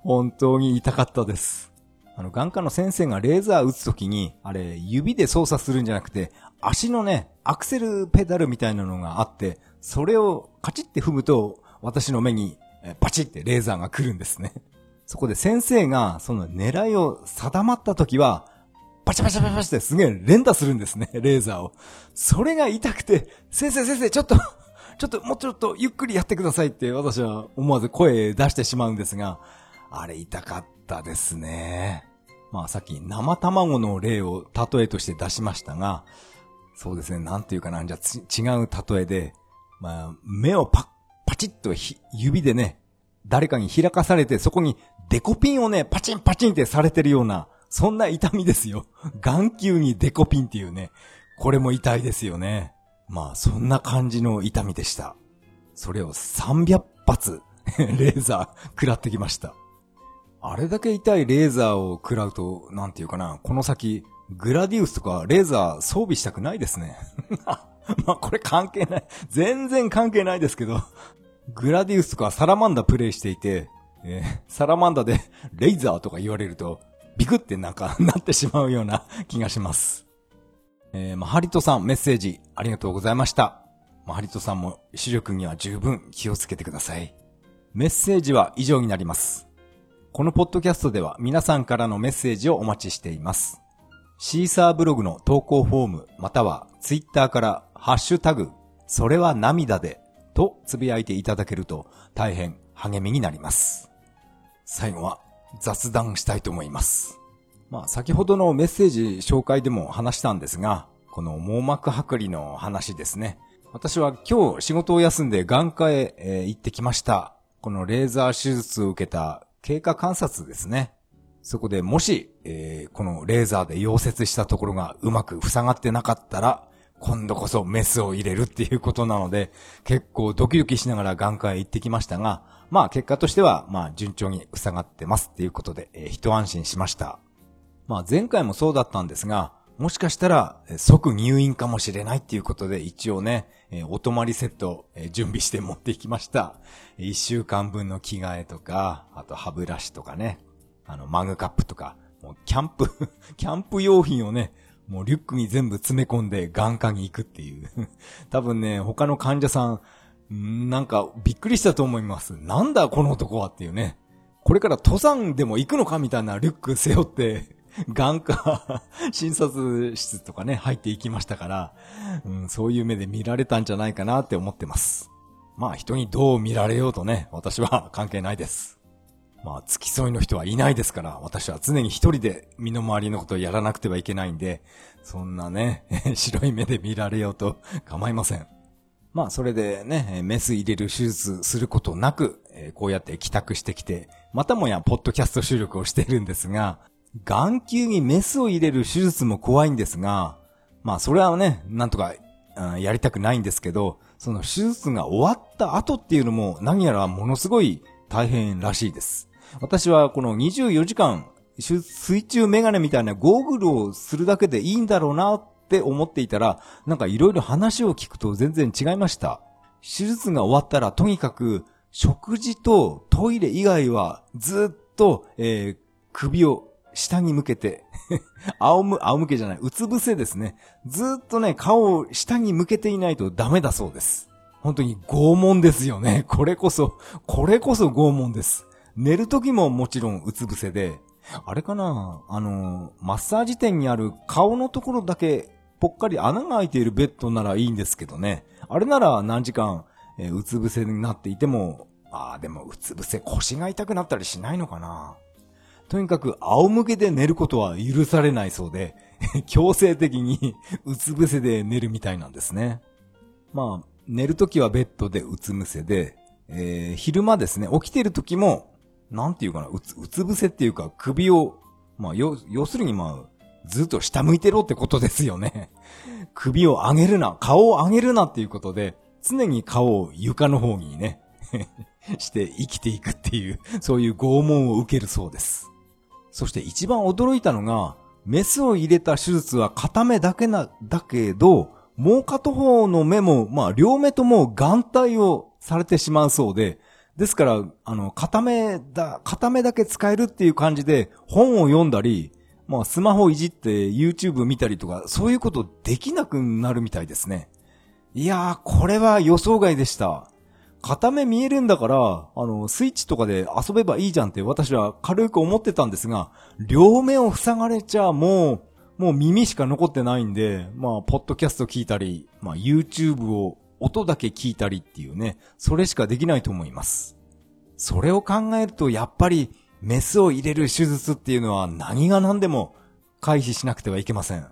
本当に痛かったです。あの、眼科の先生がレーザー打つときに、あれ、指で操作するんじゃなくて、足のね、アクセルペダルみたいなのがあって、それをカチッて踏むと、私の目に、パチってレーザーが来るんですね。<laughs> そこで先生が、その狙いを定まったときは、パチパチパチパチってすげえ連打するんですね、<laughs> レーザーを。それが痛くて、先生先生、ちょっと <laughs> ちょっともうちょっとゆっくりやってくださいって私は思わず声出してしまうんですが、あれ痛かったですね。まあさっき生卵の例を例えとして出しましたが、そうですね、なんていうかな、じゃ違う例えで、まあ目をパッ、パチッと指でね、誰かに開かされてそこにデコピンをね、パチンパチンってされてるような、そんな痛みですよ。<laughs> 眼球にデコピンっていうね、これも痛いですよね。まあ、そんな感じの痛みでした。それを300発、<laughs> レーザー、食らってきました。あれだけ痛いレーザーを食らうと、なんていうかな、この先、グラディウスとかレーザー装備したくないですね。<laughs> <laughs> まあ、これ関係ない。全然関係ないですけど、グラディウスとかサラマンダプレイしていて、えー、サラマンダでレイザーとか言われると、ビクってなんか <laughs> なってしまうような気がします。えー、マハリトさんメッセージありがとうございました。マハリトさんも視力には十分気をつけてください。メッセージは以上になります。このポッドキャストでは皆さんからのメッセージをお待ちしています。シーサーブログの投稿フォームまたはツイッターからハッシュタグ、それは涙でとつぶやいていただけると大変励みになります。最後は雑談したいと思います。まあ、先ほどのメッセージ紹介でも話したんですが、この網膜剥離の話ですね。私は今日仕事を休んで眼科へ、え、行ってきました。このレーザー手術を受けた経過観察ですね。そこでもし、えー、このレーザーで溶接したところがうまく塞がってなかったら、今度こそメスを入れるっていうことなので、結構ドキドキしながら眼科へ行ってきましたが、まあ結果としては、まあ順調に塞がってますっていうことで、えー、一安心しました。まあ前回もそうだったんですが、もしかしたら即入院かもしれないっていうことで一応ねえ、お泊まりセットえ準備して持っていきました。一週間分の着替えとか、あと歯ブラシとかね、あのマグカップとか、もうキャンプキャンプ用品をね、もうリュックに全部詰め込んで眼科に行くっていう <laughs> 多分ね、他の患者さん、なんかびっくりしたと思います。なんだこの男はっていうね。これから登山でも行くのかみたいなリュック背負って <laughs> 眼科 <laughs> 診察室とかね、入っていきましたから、うん、そういう目で見られたんじゃないかなって思ってます。まあ人にどう見られようとね、私は関係ないです。まあ付き添いの人はいないですから、私は常に一人で身の回りのことをやらなくてはいけないんで、そんなね、<laughs> 白い目で見られようと <laughs> 構いません。まあそれでね、メス入れる手術することなく、こうやって帰宅してきて、またもやポッドキャスト収録をしているんですが、眼球にメスを入れる手術も怖いんですが、まあそれはね、なんとか、うん、やりたくないんですけど、その手術が終わった後っていうのも何やらものすごい大変らしいです。私はこの24時間水中メガネみたいなゴーグルをするだけでいいんだろうなって思っていたら、なんかいろいろ話を聞くと全然違いました。手術が終わったらとにかく食事とトイレ以外はずっと、えー、首を下に向けて <laughs> 仰む、仰向けじゃない、うつ伏せですね。ずっとね、顔を下に向けていないとダメだそうです。本当に拷問ですよね。これこそ、これこそ拷問です。寝る時ももちろんうつ伏せで、あれかなあの、マッサージ店にある顔のところだけぽっかり穴が開いているベッドならいいんですけどね。あれなら何時間、えー、うつ伏せになっていても、ああ、でもうつ伏せ腰が痛くなったりしないのかなとにかく仰向けで寝ることは許されないそうで、<laughs> 強制的に <laughs> うつ伏せで寝るみたいなんですね。まあ、寝るときはベッドでうつ伏せで、えー、昼間ですね、起きてるときも、なんていうかな、うつ、うつ伏せっていうか首を、まあ、要、要するにまあ、ずっと下向いてろってことですよね。<laughs> 首を上げるな、顔を上げるなっていうことで、常に顔を床の方にね、<laughs> して生きていくっていう、そういう拷問を受けるそうです。そして一番驚いたのが、メスを入れた手術は片目だけな、だけど、もう片方の目も、まあ両目とも眼帯をされてしまうそうで、ですから、あの、片目だ、片目だけ使えるっていう感じで本を読んだり、まあスマホいじって YouTube 見たりとか、そういうことできなくなるみたいですね。いやー、これは予想外でした。片目見えるんだから、あの、スイッチとかで遊べばいいじゃんって私は軽く思ってたんですが、両目を塞がれちゃもう、もう耳しか残ってないんで、まあ、ポッドキャスト聞いたり、まあ、YouTube を音だけ聞いたりっていうね、それしかできないと思います。それを考えると、やっぱり、メスを入れる手術っていうのは何が何でも回避しなくてはいけません。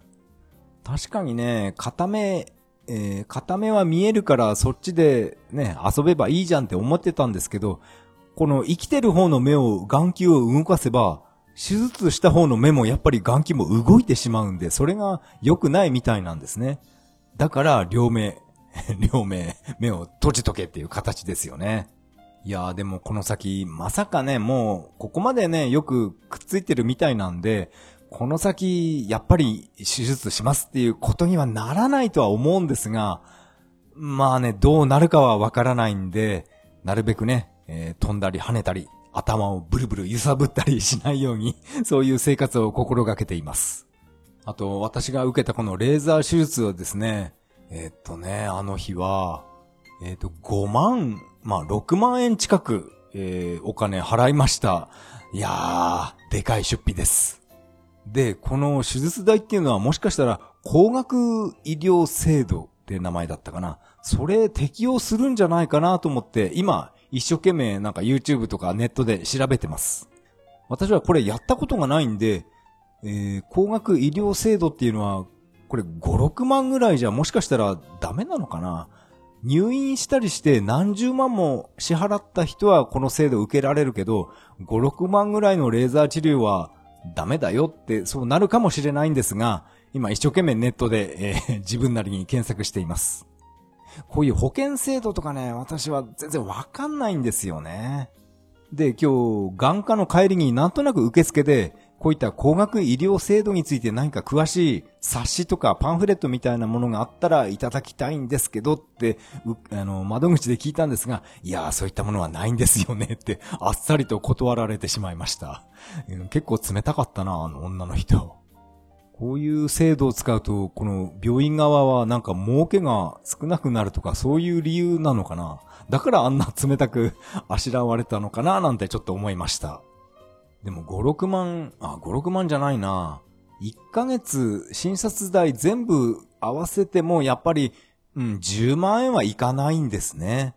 確かにね、片目、えー、片目は見えるからそっちでね、遊べばいいじゃんって思ってたんですけど、この生きてる方の目を、眼球を動かせば、手術した方の目もやっぱり眼球も動いてしまうんで、それが良くないみたいなんですね。だから、両目、<laughs> 両目、目を閉じとけっていう形ですよね。いやーでもこの先、まさかね、もう、ここまでね、よくくっついてるみたいなんで、この先、やっぱり手術しますっていうことにはならないとは思うんですが、まあね、どうなるかはわからないんで、なるべくね、えー、飛んだり跳ねたり、頭をブルブル揺さぶったりしないように、<laughs> そういう生活を心がけています。あと、私が受けたこのレーザー手術はですね、えー、っとね、あの日は、えー、っと、5万まあ、6万円近く、えー、お金払いました。いやー、でかい出費です。で、この手術代っていうのはもしかしたら、高額医療制度って名前だったかな。それ適用するんじゃないかなと思って、今、一生懸命なんか YouTube とかネットで調べてます。私はこれやったことがないんで、えー、高額医療制度っていうのは、これ5、6万ぐらいじゃもしかしたらダメなのかな？入院したりして何十万も支払った人はこの制度受けられるけど、5、6万ぐらいのレーザー治療はダメだよってそうなるかもしれないんですが、今一生懸命ネットで、えー、<laughs> 自分なりに検索しています。こういう保険制度とかね、私は全然わかんないんですよね。で、今日、眼科の帰りになんとなく受付で、こういった高額医療制度について何か詳しい冊子とかパンフレットみたいなものがあったらいただきたいんですけどって、あの、窓口で聞いたんですが、いやーそういったものはないんですよねって、あっさりと断られてしまいました。結構冷たかったな、あの女の人。こういう制度を使うと、この病院側はなんか儲けが少なくなるとかそういう理由なのかな。だからあんな冷たくあしらわれたのかななんてちょっと思いました。でも5、6万、あ、5、6万じゃないな。1ヶ月診察代全部合わせてもやっぱり、うん、10万円はいかないんですね。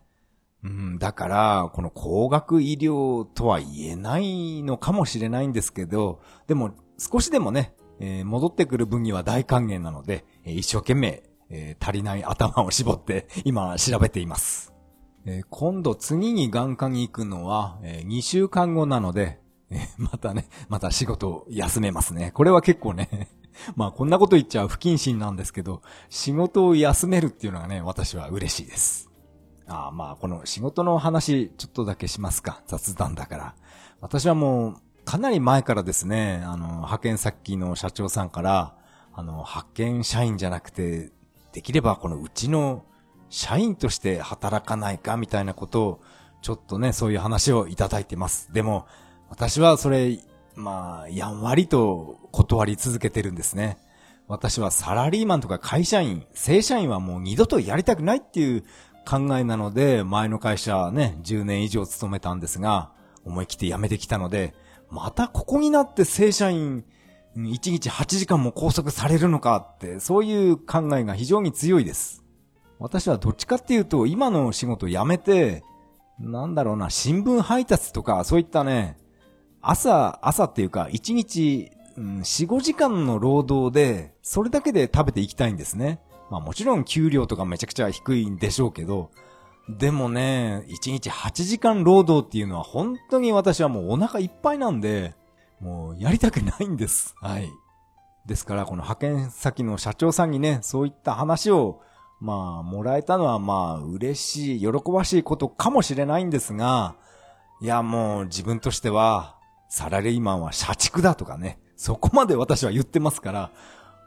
うん、だから、この高額医療とは言えないのかもしれないんですけど、でも少しでもね、えー、戻ってくる分には大歓迎なので、えー、一生懸命、えー、足りない頭を絞って今調べています。え今度次に眼科に行くのは、え2週間後なので、<laughs> またね、また仕事を休めますね。これは結構ね、<laughs> まあこんなこと言っちゃ不謹慎なんですけど、仕事を休めるっていうのがね、私は嬉しいです。あまあこの仕事の話ちょっとだけしますか。雑談だから。私はもうかなり前からですね、あの、派遣先の社長さんから、あの、派遣社員じゃなくて、できればこのうちの社員として働かないかみたいなことを、ちょっとね、そういう話をいただいてます。でも、私はそれ、まあ、やんわりと断り続けてるんですね。私はサラリーマンとか会社員、正社員はもう二度とやりたくないっていう考えなので、前の会社ね、10年以上勤めたんですが、思い切って辞めてきたので、またここになって正社員、1日8時間も拘束されるのかって、そういう考えが非常に強いです。私はどっちかっていうと、今の仕事辞めて、なんだろうな、新聞配達とか、そういったね、朝、朝っていうか、1日、うん、4、5時間の労働で、それだけで食べていきたいんですね。まあもちろん給料とかめちゃくちゃ低いんでしょうけど、でもね、1日8時間労働っていうのは本当に私はもうお腹いっぱいなんで、もうやりたくないんです。はい。ですから、この派遣先の社長さんにね、そういった話を、まあ、もらえたのはまあ、嬉しい、喜ばしいことかもしれないんですが、いや、もう自分としては、サラリーマンは社畜だとかね、そこまで私は言ってますから、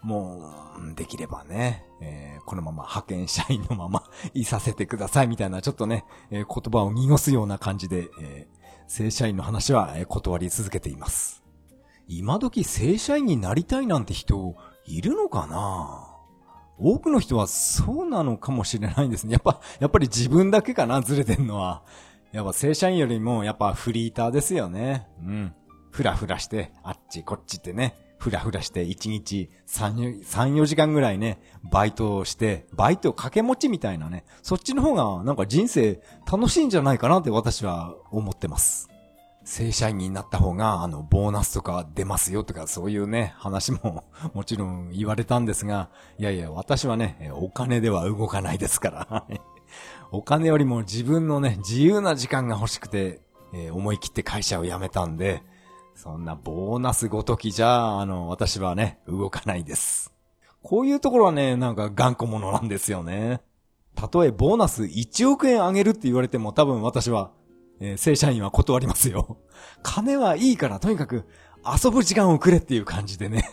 もう、できればね、えー、このまま派遣社員のままいさせてくださいみたいな、ちょっとね、えー、言葉を濁すような感じで、えー、正社員の話は、断り続けています。今時正社員になりたいなんて人、いるのかな？多くの人はそうなのかもしれないんですね。やっぱ、やっぱり自分だけかな、ずれてんのは。やっぱ正社員よりも、やっぱフリーターですよね。うん。ふらふらして、あっちこっちってね、ふらふらして1日3、3、4時間ぐらいね、バイトをして、バイト掛け持ちみたいなね、そっちの方がなんか人生楽しいんじゃないかなって私は思ってます。正社員になった方が、あの、ボーナスとか出ますよとか、そういうね、話も <laughs> もちろん言われたんですが、いやいや、私はね、お金では動かないですから。お金よりも自分のね、自由な時間が欲しくて、えー、思い切って会社を辞めたんで、そんなボーナスごときじゃ、あの、私はね、動かないです。こういうところはね、なんか頑固者なんですよね。たとえボーナス1億円あげるって言われても多分私は、えー、正社員は断りますよ。金はいいからとにかく遊ぶ時間をくれっていう感じでね。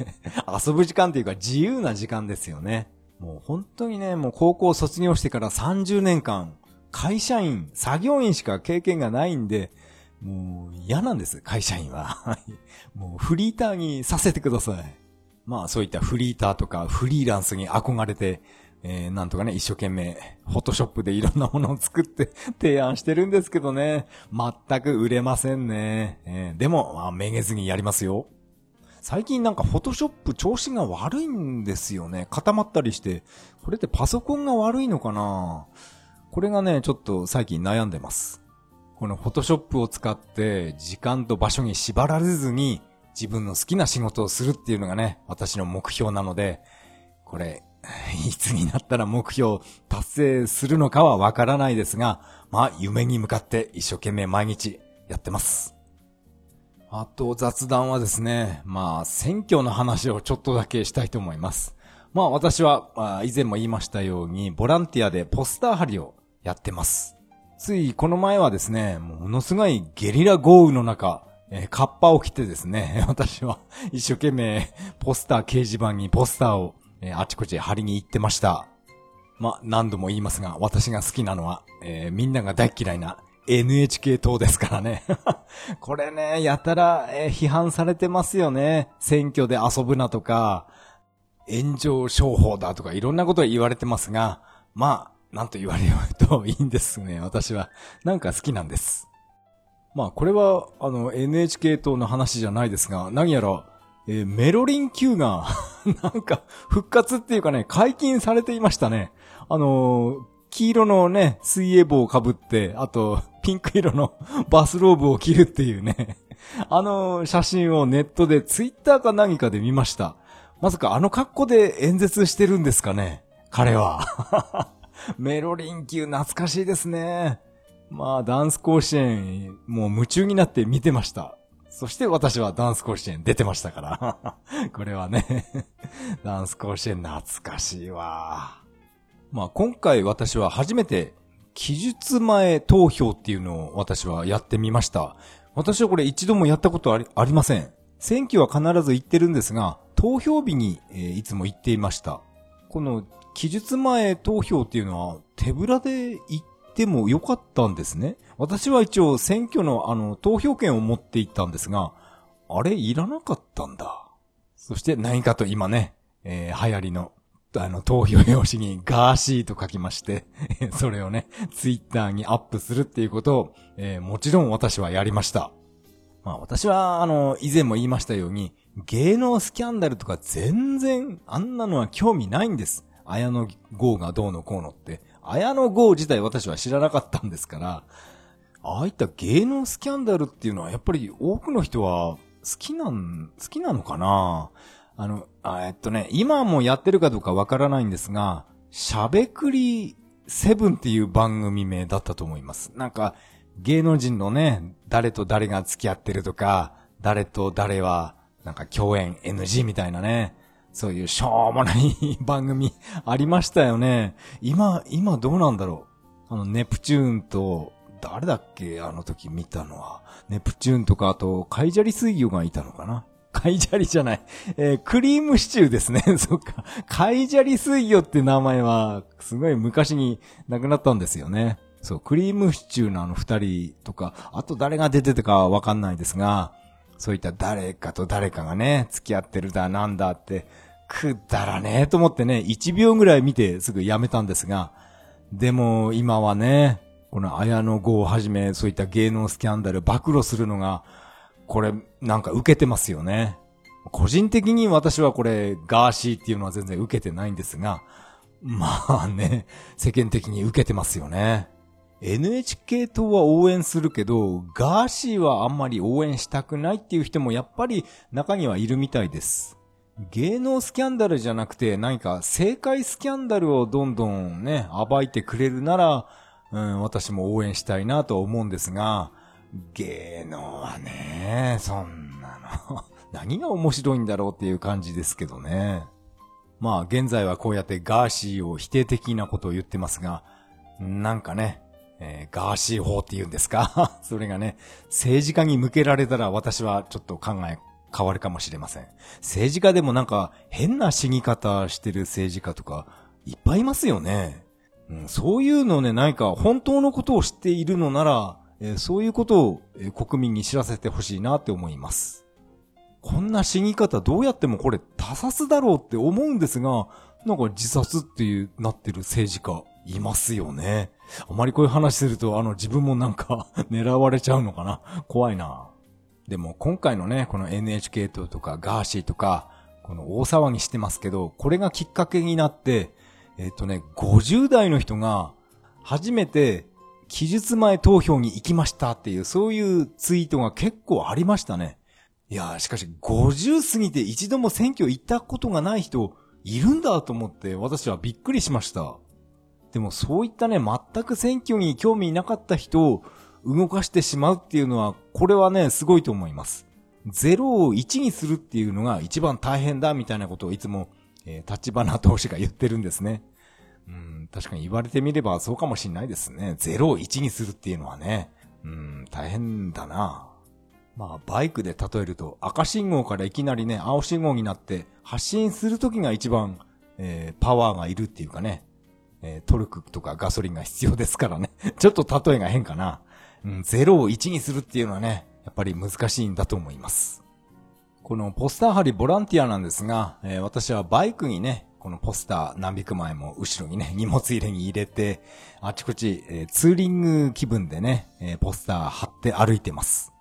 遊ぶ時間っていうか自由な時間ですよね。もう本当にね、もう高校卒業してから30年間、会社員、作業員しか経験がないんで、もう嫌なんです、会社員は。<laughs> もうフリーターにさせてください。まあそういったフリーターとかフリーランスに憧れて、えー、なんとかね、一生懸命、フォトショップでいろんなものを作って <laughs> 提案してるんですけどね、全く売れませんね。えー、でも、まあ、めげずにやりますよ。最近なんかフォトショップ調子が悪いんですよね。固まったりして。これってパソコンが悪いのかな？これがね、ちょっと最近悩んでます。このフォトショップを使って時間と場所に縛られずに自分の好きな仕事をするっていうのがね、私の目標なので、これ、いつになったら目標達成するのかはわからないですが、まあ夢に向かって一生懸命毎日やってます。あと雑談はですね、まあ選挙の話をちょっとだけしたいと思います。まあ私は、まあ、以前も言いましたようにボランティアでポスター貼りをやってます。ついこの前はですね、ものすごいゲリラ豪雨の中、え、カッパを着てですね、<laughs> 私は一生懸命ポスター掲示板にポスターを、え、あちこち貼りに行ってました。まあ、何度も言いますが、私が好きなのは、えー、みんなが大嫌いな NHK 党ですからね。<laughs> これね、やたら、えー、批判されてますよね。選挙で遊ぶなとか、炎上商法だとかいろんなこと言われてますが、まあ、なんと言われようといいんですね。私は。なんか好きなんです。まあ、これは、あの、NHK 党の話じゃないですが、何やら、えー、メロリン Q が <laughs> なんか、復活っていうかね、解禁されていましたね。あのー、黄色のね、水泳帽をかぶって、あと、ピンク色の <laughs> バスローブを着るっていうね <laughs> あの写真をネットでツイッターか何かで見ました。まさかあの格好で演説してるんですかね？彼は <laughs> メロリン級懐かしいですね。まあ、ダンス甲子園、もう夢中になって見てました。そして私はダンス甲子園出てましたから。これはねダンス甲子園懐かしいわ。まあ今回私は初めて期日前投票っていうのを私はやってみました。私はこれ一度もやったことありありません。選挙は必ず行ってるんですが、投票日に、えー、いつも行っていました。この期日前投票っていうのは手ぶらで行ってもよかったんですね。私は一応選挙のあの投票権を持って行ったんですが、あれいらなかったんだ。そして何かと今ね、えー、流行りのあの、投票用紙にガーシーと書きまして、<laughs> それをね、ツイッターにアップするっていうことを、えー、もちろん私はやりました。まあ私は、あの、以前も言いましたように、芸能スキャンダルとか全然、あんなのは興味ないんです。綾野剛がどうのこうのって、綾野剛自体私は知らなかったんですから、ああいった芸能スキャンダルっていうのはやっぱり多くの人は好きなん、好きなのかな？あの、あえっとね、今もやってるかどうかわからないんですが、しゃべくりセブンっていう番組名だったと思います。なんか、芸能人のね、誰と誰が付き合ってるとか、誰と誰は、なんか共演 NG みたいなね、そういうしょうもない番組 <laughs> ありましたよね。今、今どうなんだろう。あの、ネプチューンと、誰だっけあの時見たのは。ネプチューンとか、あと、カイジャリ水魚がいたのかなカイジャリじゃない。えー、クリームシチューですね。<laughs> そっか。カイジャリ水魚って名前は、すごい昔に亡くなったんですよね。そう、クリームシチューのあの二人とか、あと誰が出てたかはわかんないですが、そういった誰かと誰かがね、付き合ってるだなんだって、くだらねえと思ってね、1秒ぐらい見てすぐやめたんですが、でも今はね、この綾野剛をはじめ、そういった芸能スキャンダル暴露するのが、これ、なんか受けてますよね。個人的に私はこれ、ガーシーっていうのは全然受けてないんですが、まあね、世間的に受けてますよね。NHK 党は応援するけど、ガーシーはあんまり応援したくないっていう人もやっぱり中にはいるみたいです。芸能スキャンダルじゃなくて何か正解スキャンダルをどんどんね、暴いてくれるなら、うん、私も応援したいなと思うんですが、芸能はね、そんなの <laughs> 何が面白いんだろうっていう感じですけどね。まあ現在はこうやってガーシーを否定的なことを言ってますが、なんかね、えー、ガーシー法って言うんですか？<laughs> それがね、政治家に向けられたら私はちょっと考え変わるかもしれません。政治家でもなんか変な死に方してる政治家とかいっぱいいますよね。うん、そういうのね、何か本当のことを知っているのなら、え、そういうことを、え、国民に知らせてほしいなって思います。こんな死に方どうやってもこれ他殺だろうって思うんですが、なんか自殺っていうなってる政治家いますよね。あまりこういう話すると、あの自分もなんか <laughs> 狙われちゃうのかな怖いな。でも今回のね、この NHK 党とかガーシーとか、この大騒ぎしてますけど、これがきっかけになって、えっ、ー、とね、50代の人が初めて期日前投票に行きましたっていう、そういうツイートが結構ありましたね。いやしかし50過ぎて一度も選挙行ったことがない人いるんだと思って私はびっくりしました。でもそういったね、全く選挙に興味なかった人を動かしてしまうっていうのは、これはね、すごいと思います。0を1にするっていうのが一番大変だみたいなことをいつも、えー、立花投資が言ってるんですね。確かに言われてみればそうかもしんないですね。0を1にするっていうのはね。うん、大変だな。まあ、バイクで例えると赤信号からいきなりね、青信号になって発進するときが一番、えー、パワーがいるっていうかね、えー、トルクとかガソリンが必要ですからね。<laughs> ちょっと例えが変かな。うん、0を1にするっていうのはね、やっぱり難しいんだと思います。このポスター貼りボランティアなんですが、えー、私はバイクにね、このポスター何百枚も後ろにね、<laughs> 荷物入れに入れて、あちこち、えー、ツーリング気分でね、えー、ポスター貼って歩いてます。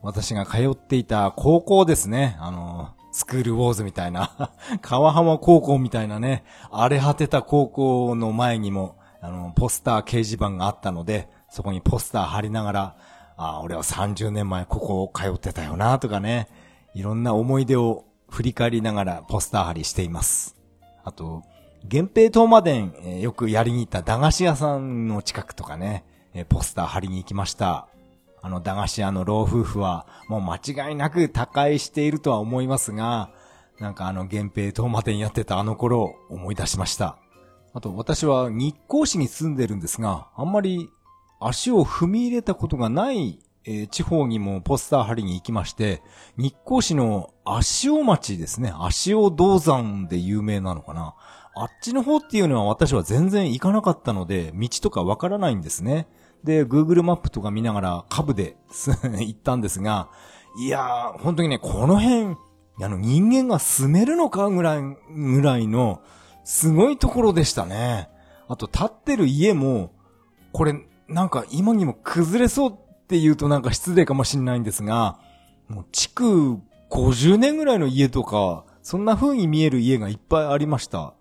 私が通っていた高校ですね、あのスクールウォーズみたいな <laughs> 川浜高校みたいなね、荒れ果てた高校の前にも、あの、ポスター掲示板があったので、そこにポスター貼りながら、ああ、俺は30年前ここを通ってたよな、とかね、いろんな思い出を振り返りながらポスター貼りしています。あと、源平東馬伝、えー、よくやりに行った駄菓子屋さんの近くとかね、えー、ポスター貼りに行きました。あの駄菓子屋の老夫婦は、もう間違いなく他界しているとは思いますが、なんかあの源平東馬店やってたあの頃を思い出しました。あと私は日光市に住んでるんですが、あんまり足を踏み入れたことがない、えー、地方にもポスター貼りに行きまして、日光市の足尾町ですね。足尾銅山で有名なのかな。あっちの方っていうのは私は全然行かなかったので、道とかわからないんですね。で、Google マップとか見ながら株で <laughs> 行ったんですが、いやー、本当にね、この辺、あの、人間が住めるのかぐらい、ぐらいの、すごいところでしたね。あと、立ってる家も、これ、なんか今にも崩れそうって言うとなんか失礼かもしんないんですが、もう、築50年ぐらいの家とか、そんな風に見える家がいっぱいありました。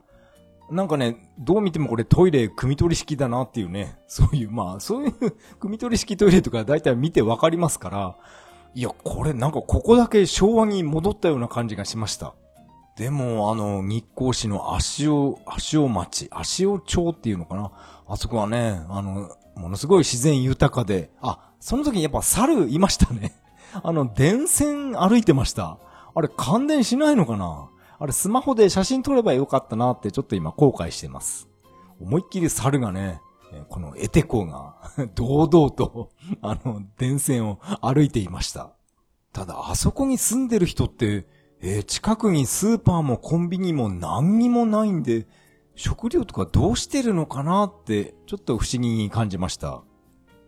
なんかね、どう見てもこれトイレ組み取り式だなっていうね、そういう、まあ、そういう組み取り式トイレとか大体見てわかりますから、いや、これなんかここだけ昭和に戻ったような感じがしました。でも、あの、日光市の足尾、足尾町、足尾町っていうのかなあそこはね、あの、ものすごい自然豊かで、あ、その時にやっぱ猿いましたね。<laughs> あの、電線歩いてました。あれ、感電しないのかな？あれスマホで写真撮ればよかったなってちょっと今後悔してます。思いっきり猿がね、このエテコが <laughs> 堂々と、<laughs> あの、電線を歩いていました。ただ、あそこに住んでる人って、えー、近くにスーパーもコンビニも何にもないんで、食料とかどうしてるのかなって、ちょっと不思議に感じました。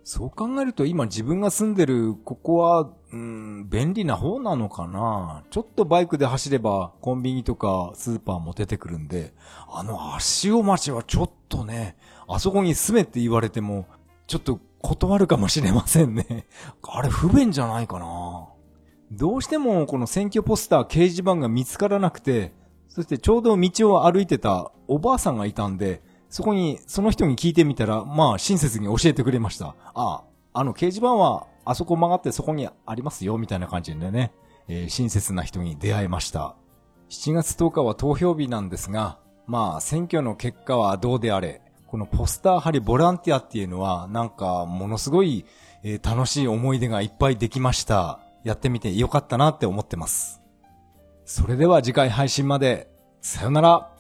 そう考えると今自分が住んでるここは、うん、便利な方なのかなちょっとバイクで走ればコンビニとかスーパーも出てくるんで、あの足尾町はちょっとね、あそこに住めって言われても、ちょっと断るかもしれませんね。あれ不便じゃないかなどうしてもこの選挙ポスター掲示板が見つからなくて、そしてちょうど道を歩いてたおばあさんがいたんで、そこに、その人に聞いてみたら、まあ、親切に教えてくれました。ああ、あの、掲示板は、あそこ曲がってそこにありますよ、みたいな感じでね、えー、親切な人に出会いました。7月10日は投票日なんですが、まあ、選挙の結果はどうであれ、このポスター貼りボランティアっていうのは、なんか、ものすごい、えー、楽しい思い出がいっぱいできました。やってみてよかったなって思ってます。それでは次回配信まで、さよなら。